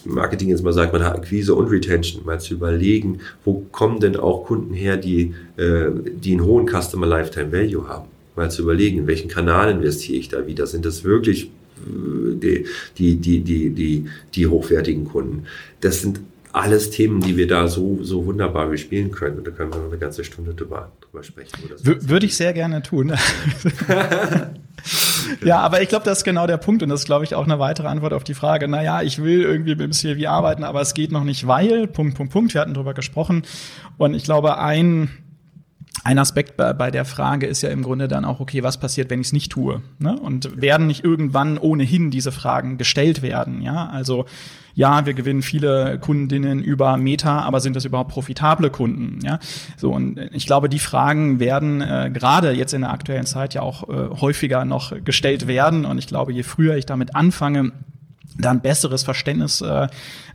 Marketing jetzt mal sagt, man hat Akquise und Retention, mal zu überlegen, wo kommen denn auch Kunden her, die, äh, die einen hohen Customer Lifetime Value haben. Mal zu überlegen, in welchen Kanal investiere ich da wieder? Sind das wirklich äh, die, die, die, die, die, die hochwertigen Kunden? Das sind alles Themen, die wir da so, so wunderbar bespielen können. Und da können wir noch eine ganze Stunde drüber, drüber sprechen. Würde ich sehr gerne tun. ja, aber ich glaube, das ist genau der Punkt und das ist, glaube ich, auch eine weitere Antwort auf die Frage, naja, ich will irgendwie mit dem CLV arbeiten, aber es geht noch nicht, weil, Punkt, Punkt, Punkt, wir hatten drüber gesprochen. Und ich glaube, ein ein Aspekt bei, bei, der Frage ist ja im Grunde dann auch, okay, was passiert, wenn ich es nicht tue? Ne? Und werden nicht irgendwann ohnehin diese Fragen gestellt werden? Ja, also ja, wir gewinnen viele Kundinnen über Meta, aber sind das überhaupt profitable Kunden? Ja, so und ich glaube, die Fragen werden äh, gerade jetzt in der aktuellen Zeit ja auch äh, häufiger noch gestellt werden. Und ich glaube, je früher ich damit anfange, da ein besseres Verständnis äh,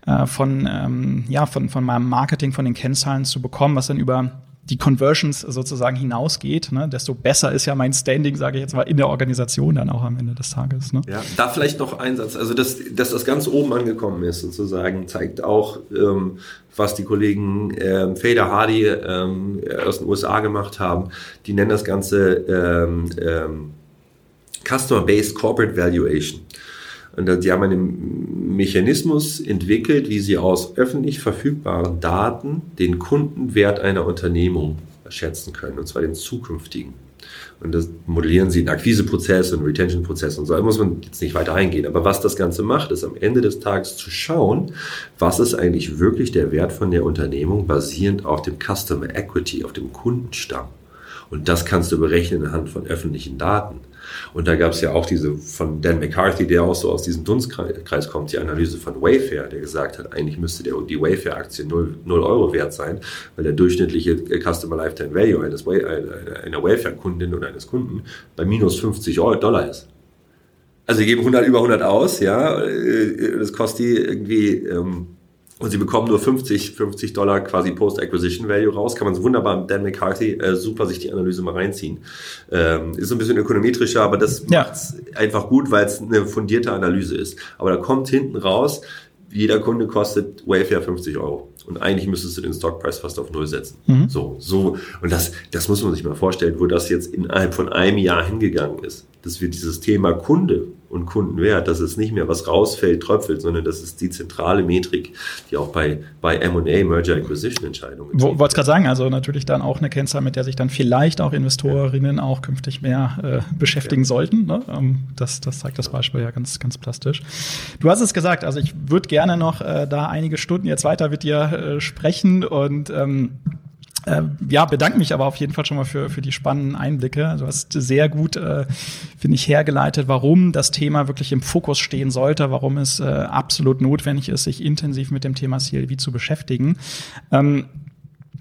äh von, ähm, ja, von, von meinem Marketing, von den Kennzahlen zu bekommen, was dann über die Conversions sozusagen hinausgeht, ne, desto besser ist ja mein Standing, sage ich jetzt mal, in der Organisation dann auch am Ende des Tages. Ne? Ja, da vielleicht noch ein Satz. Also, dass, dass das ganz oben angekommen ist, sozusagen, zeigt auch, ähm, was die Kollegen ähm, Fader Hardy ähm, aus den USA gemacht haben. Die nennen das Ganze ähm, ähm, Customer-Based Corporate Valuation. Und sie haben einen Mechanismus entwickelt, wie sie aus öffentlich verfügbaren Daten den Kundenwert einer Unternehmung schätzen können, und zwar den zukünftigen. Und das modellieren sie in Akquiseprozess und Retention-Prozess und so. Da muss man jetzt nicht weiter eingehen. Aber was das Ganze macht, ist am Ende des Tages zu schauen, was ist eigentlich wirklich der Wert von der Unternehmung basierend auf dem Customer Equity, auf dem Kundenstamm. Und das kannst du berechnen anhand von öffentlichen Daten. Und da gab es ja auch diese von Dan McCarthy, der auch so aus diesem Dunstkreis kommt, die Analyse von Wayfair, der gesagt hat, eigentlich müsste der, die Wayfair-Aktie 0, 0 Euro wert sein, weil der durchschnittliche Customer Lifetime Value eines Way, einer Wayfair-Kundin oder eines Kunden bei minus 50 Dollar ist. Also die geben 100, über 100 aus, ja, äh, das kostet die irgendwie ähm, und sie bekommen nur 50, 50 Dollar quasi Post-Acquisition Value raus. Kann man so wunderbar mit Dan McCarthy äh, super sich die Analyse mal reinziehen. Ähm, ist so ein bisschen ökonometrischer, aber das ja. macht's einfach gut, weil es eine fundierte Analyse ist. Aber da kommt hinten raus, jeder Kunde kostet Wayfair 50 Euro. Und eigentlich müsstest du den Stockpreis fast auf Null setzen. Mhm. So, so. Und das, das muss man sich mal vorstellen, wo das jetzt innerhalb von einem Jahr hingegangen ist. Dass wir dieses Thema Kunde und Kundenwert, dass es nicht mehr was rausfällt, tröpfelt, sondern das ist die zentrale Metrik, die auch bei, bei M&A, Merger Acquisition Entscheidungen. Wo, wollte gerade sagen, also natürlich dann auch eine Kennzahl, mit der sich dann vielleicht auch Investorinnen ja. auch künftig mehr äh, beschäftigen ja. sollten. Ne? Ähm, das, das zeigt das Beispiel ja ganz, ganz plastisch. Du hast es gesagt, also ich würde gerne noch äh, da einige Stunden jetzt weiter mit dir äh, sprechen und ähm, äh, ja, bedanke mich aber auf jeden Fall schon mal für, für die spannenden Einblicke. Du hast sehr gut, äh, finde ich, hergeleitet, warum das Thema wirklich im Fokus stehen sollte, warum es äh, absolut notwendig ist, sich intensiv mit dem Thema CLV zu beschäftigen. Ähm,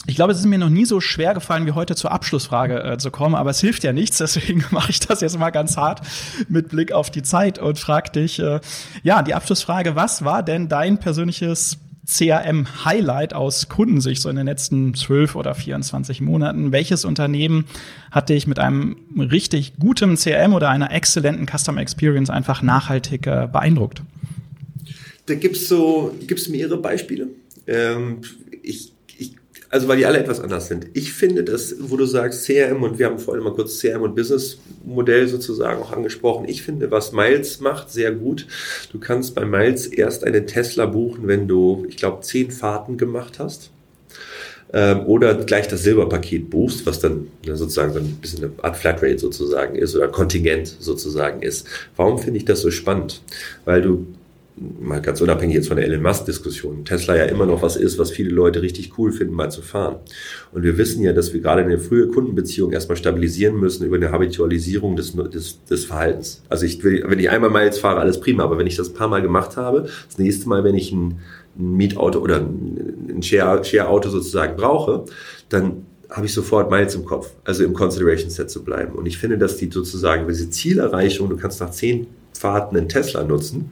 ich glaube, es ist mir noch nie so schwer gefallen, wie heute zur Abschlussfrage äh, zu kommen, aber es hilft ja nichts, deswegen mache ich das jetzt mal ganz hart mit Blick auf die Zeit und frag dich, äh, ja, die Abschlussfrage, was war denn dein persönliches CRM-Highlight aus Kundensicht so in den letzten 12 oder 24 Monaten? Welches Unternehmen hat dich mit einem richtig guten CRM oder einer exzellenten Customer Experience einfach nachhaltig äh, beeindruckt? Da gibt's so, gibt's mehrere Beispiele. Ähm, ich also weil die alle etwas anders sind. Ich finde das, wo du sagst CRM und wir haben vorhin mal kurz CRM und Business Modell sozusagen auch angesprochen. Ich finde, was Miles macht, sehr gut. Du kannst bei Miles erst eine Tesla buchen, wenn du, ich glaube, zehn Fahrten gemacht hast. Ähm, oder gleich das Silberpaket buchst, was dann sozusagen so ein bisschen eine Art Flatrate sozusagen ist oder Kontingent sozusagen ist. Warum finde ich das so spannend? Weil du mal ganz unabhängig jetzt von der Elon Musk-Diskussion, Tesla ja immer noch was ist, was viele Leute richtig cool finden, mal zu fahren. Und wir wissen ja, dass wir gerade eine frühe Kundenbeziehung erstmal stabilisieren müssen über eine Habitualisierung des, des, des Verhaltens. Also ich will, wenn ich einmal mal jetzt fahre, alles prima, aber wenn ich das ein paar Mal gemacht habe, das nächste Mal, wenn ich ein, ein Mietauto oder ein Share-Auto sozusagen brauche, dann habe ich sofort Miles im Kopf, also im Consideration Set zu bleiben. Und ich finde, dass die sozusagen diese Zielerreichung, du kannst nach zehn Fahrten einen Tesla nutzen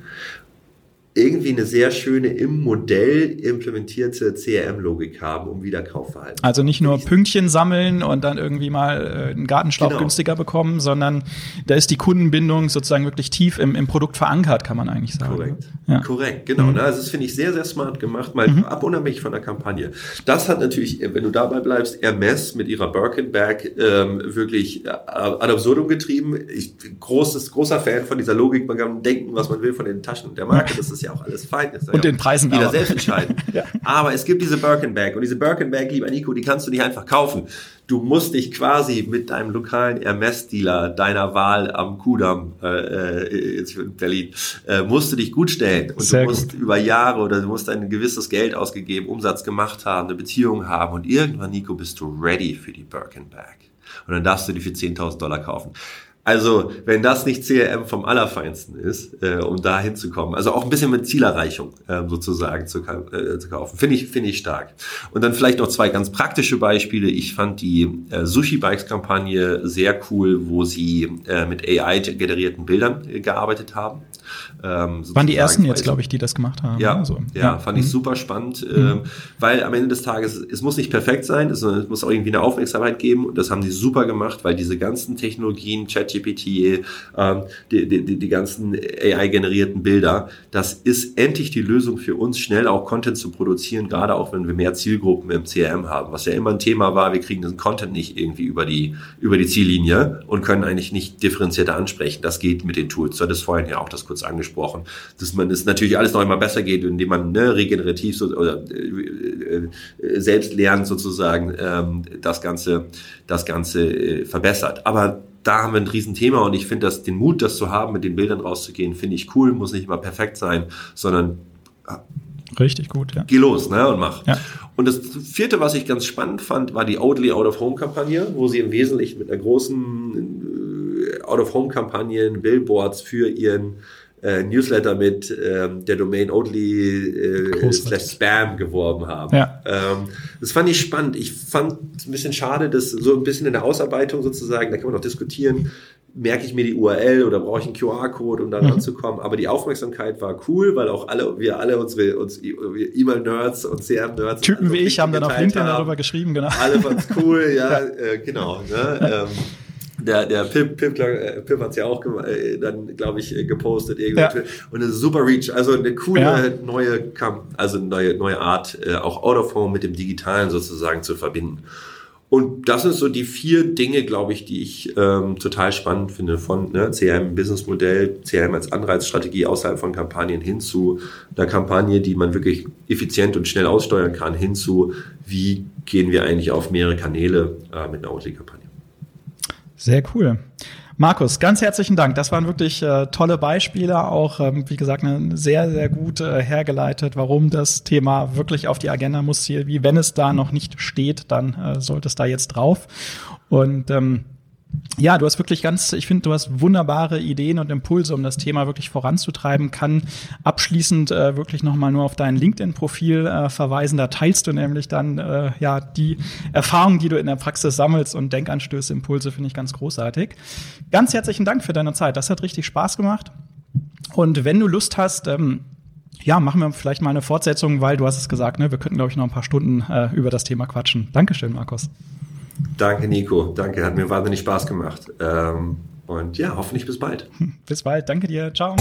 irgendwie eine sehr schöne im Modell implementierte CRM-Logik haben, um Wiederkaufverhalten. Also nicht nur Pünktchen sammeln und dann irgendwie mal äh, einen Gartenschlauch genau. günstiger bekommen, sondern da ist die Kundenbindung sozusagen wirklich tief im, im Produkt verankert, kann man eigentlich sagen. Korrekt, ja. korrekt, genau. Mhm. Also das finde ich sehr, sehr smart gemacht, mal mhm. ab unabhängig von der Kampagne. Das hat natürlich, wenn du dabei bleibst, Hermes mit ihrer Birkenbag ähm, wirklich äh, ad absurdum getrieben. Ich großes, großer Fan von dieser Logik, man kann denken, was man will von den Taschen der Marke, das ist ja auch alles fein. ist. und den Preisen Jeder selbst entscheiden. ja. Aber es gibt diese Birkenbag und diese Birkenbag, lieber Nico, die kannst du nicht einfach kaufen. Du musst dich quasi mit deinem lokalen Hermes-Dealer deiner Wahl am Kudamm äh, äh jetzt in Berlin, äh, musst du dich gut stellen. Und Sehr du musst gut. über Jahre oder du musst ein gewisses Geld ausgegeben, Umsatz gemacht haben, eine Beziehung haben und irgendwann, Nico, bist du ready für die Birkenbag. Und dann darfst du die für 10.000 Dollar kaufen Also, wenn das nicht CRM vom Allerfeinsten ist, äh, um da hinzukommen, also auch ein bisschen mit Zielerreichung äh, sozusagen zu, äh, zu kaufen, finde ich, finde ich stark. Und dann vielleicht noch zwei ganz praktische Beispiele. Ich fand die äh, Sushi Bikes Kampagne sehr cool, wo sie äh, mit AI generierten Bildern äh, gearbeitet haben. Ähm, Waren die ersten jetzt, glaube ich, die das gemacht haben. Ja, also, ja, ja, fand ich mhm. super spannend, mhm. ähm, weil am Ende des Tages, es muss nicht perfekt sein, es, es muss auch irgendwie eine Aufmerksamkeit geben und das haben die super gemacht, weil diese ganzen Technologien, ChatGPT, ähm, die, die, die ganzen AI-generierten Bilder, das ist endlich die Lösung für uns, schnell auch Content zu produzieren, gerade auch wenn wir mehr Zielgruppen im CRM haben, was ja immer ein Thema war, wir kriegen diesen Content nicht irgendwie über die, über die Ziellinie und können eigentlich nicht differenzierter ansprechen. Das geht mit den Tools. Du hattest vorhin ja auch das kurz angesprochen, dass man es natürlich alles noch immer besser geht, indem man ne, regenerativ so, oder äh, äh, selbst lernt sozusagen ähm, das Ganze, das Ganze äh, verbessert. Aber da haben wir ein Riesenthema und ich finde, dass den Mut, das zu haben, mit den Bildern rauszugehen, finde ich cool, muss nicht immer perfekt sein, sondern Richtig gut, ja. Geh los, ne, und mach. Ja. Und das vierte, was ich ganz spannend fand, war die Oatly Out of Home Kampagne, wo sie im Wesentlichen mit einer großen Out of Home Kampagne Billboards für ihren äh, Newsletter mit ähm, der Domain Oatly äh, slash Spam geworben haben. Ja. Ähm, das fand ich spannend. Ich fand es ein bisschen schade, dass so ein bisschen in der Ausarbeitung sozusagen, da kann man noch diskutieren, merke ich mir die URL oder brauche ich einen QR-Code, um da mhm. ranzukommen. Aber die Aufmerksamkeit war cool, weil auch alle, wir alle unsere uns E-Mail-Nerds und CRM-Nerds. Typen wie ich haben dann auf LinkedIn darüber geschrieben, genau. Alle fanden es cool, ja, ja. Äh, genau. Ne? ähm, der, der Pip, Pip, äh, Pip hat es ja auch äh, dann, glaube ich, äh, gepostet. Ja. Und eine super Reach, also eine coole ja. neue, also neue, neue Art, äh, auch Out of Home mit dem Digitalen sozusagen zu verbinden. Und das sind so die vier Dinge, glaube ich, die ich ähm, total spannend finde von ne, CRM Businessmodell, CRM als Anreizstrategie außerhalb von Kampagnen hin zu einer Kampagne, die man wirklich effizient und schnell aussteuern kann, hin zu wie gehen wir eigentlich auf mehrere Kanäle äh, mit einer Outlet-Kampagne. Sehr cool. Markus, ganz herzlichen Dank. Das waren wirklich äh, tolle Beispiele, auch ähm, wie gesagt ne, sehr, sehr gut äh, hergeleitet, warum das Thema wirklich auf die Agenda muss. Wie wenn es da noch nicht steht, dann äh, sollte es da jetzt drauf. Und ähm, ja, du hast wirklich ganz, ich finde, du hast wunderbare Ideen und Impulse, um das Thema wirklich voranzutreiben. Kann abschließend äh, wirklich nochmal nur auf dein LinkedIn-Profil äh, verweisen. Da teilst du nämlich dann äh, ja die Erfahrungen, die du in der Praxis sammelst und Denkanstöße, Impulse finde ich ganz großartig. Ganz herzlichen Dank für deine Zeit. Das hat richtig Spaß gemacht. Und wenn du Lust hast, ähm, ja, machen wir vielleicht mal eine Fortsetzung, weil du hast es gesagt, ne, wir könnten, glaube ich, noch ein paar Stunden äh, über das Thema quatschen. Dankeschön, Markus. Danke, Nico. Danke, hat mir wahnsinnig Spaß gemacht. Ähm, und ja, hoffentlich bis bald. Bis bald. Danke dir. Ciao.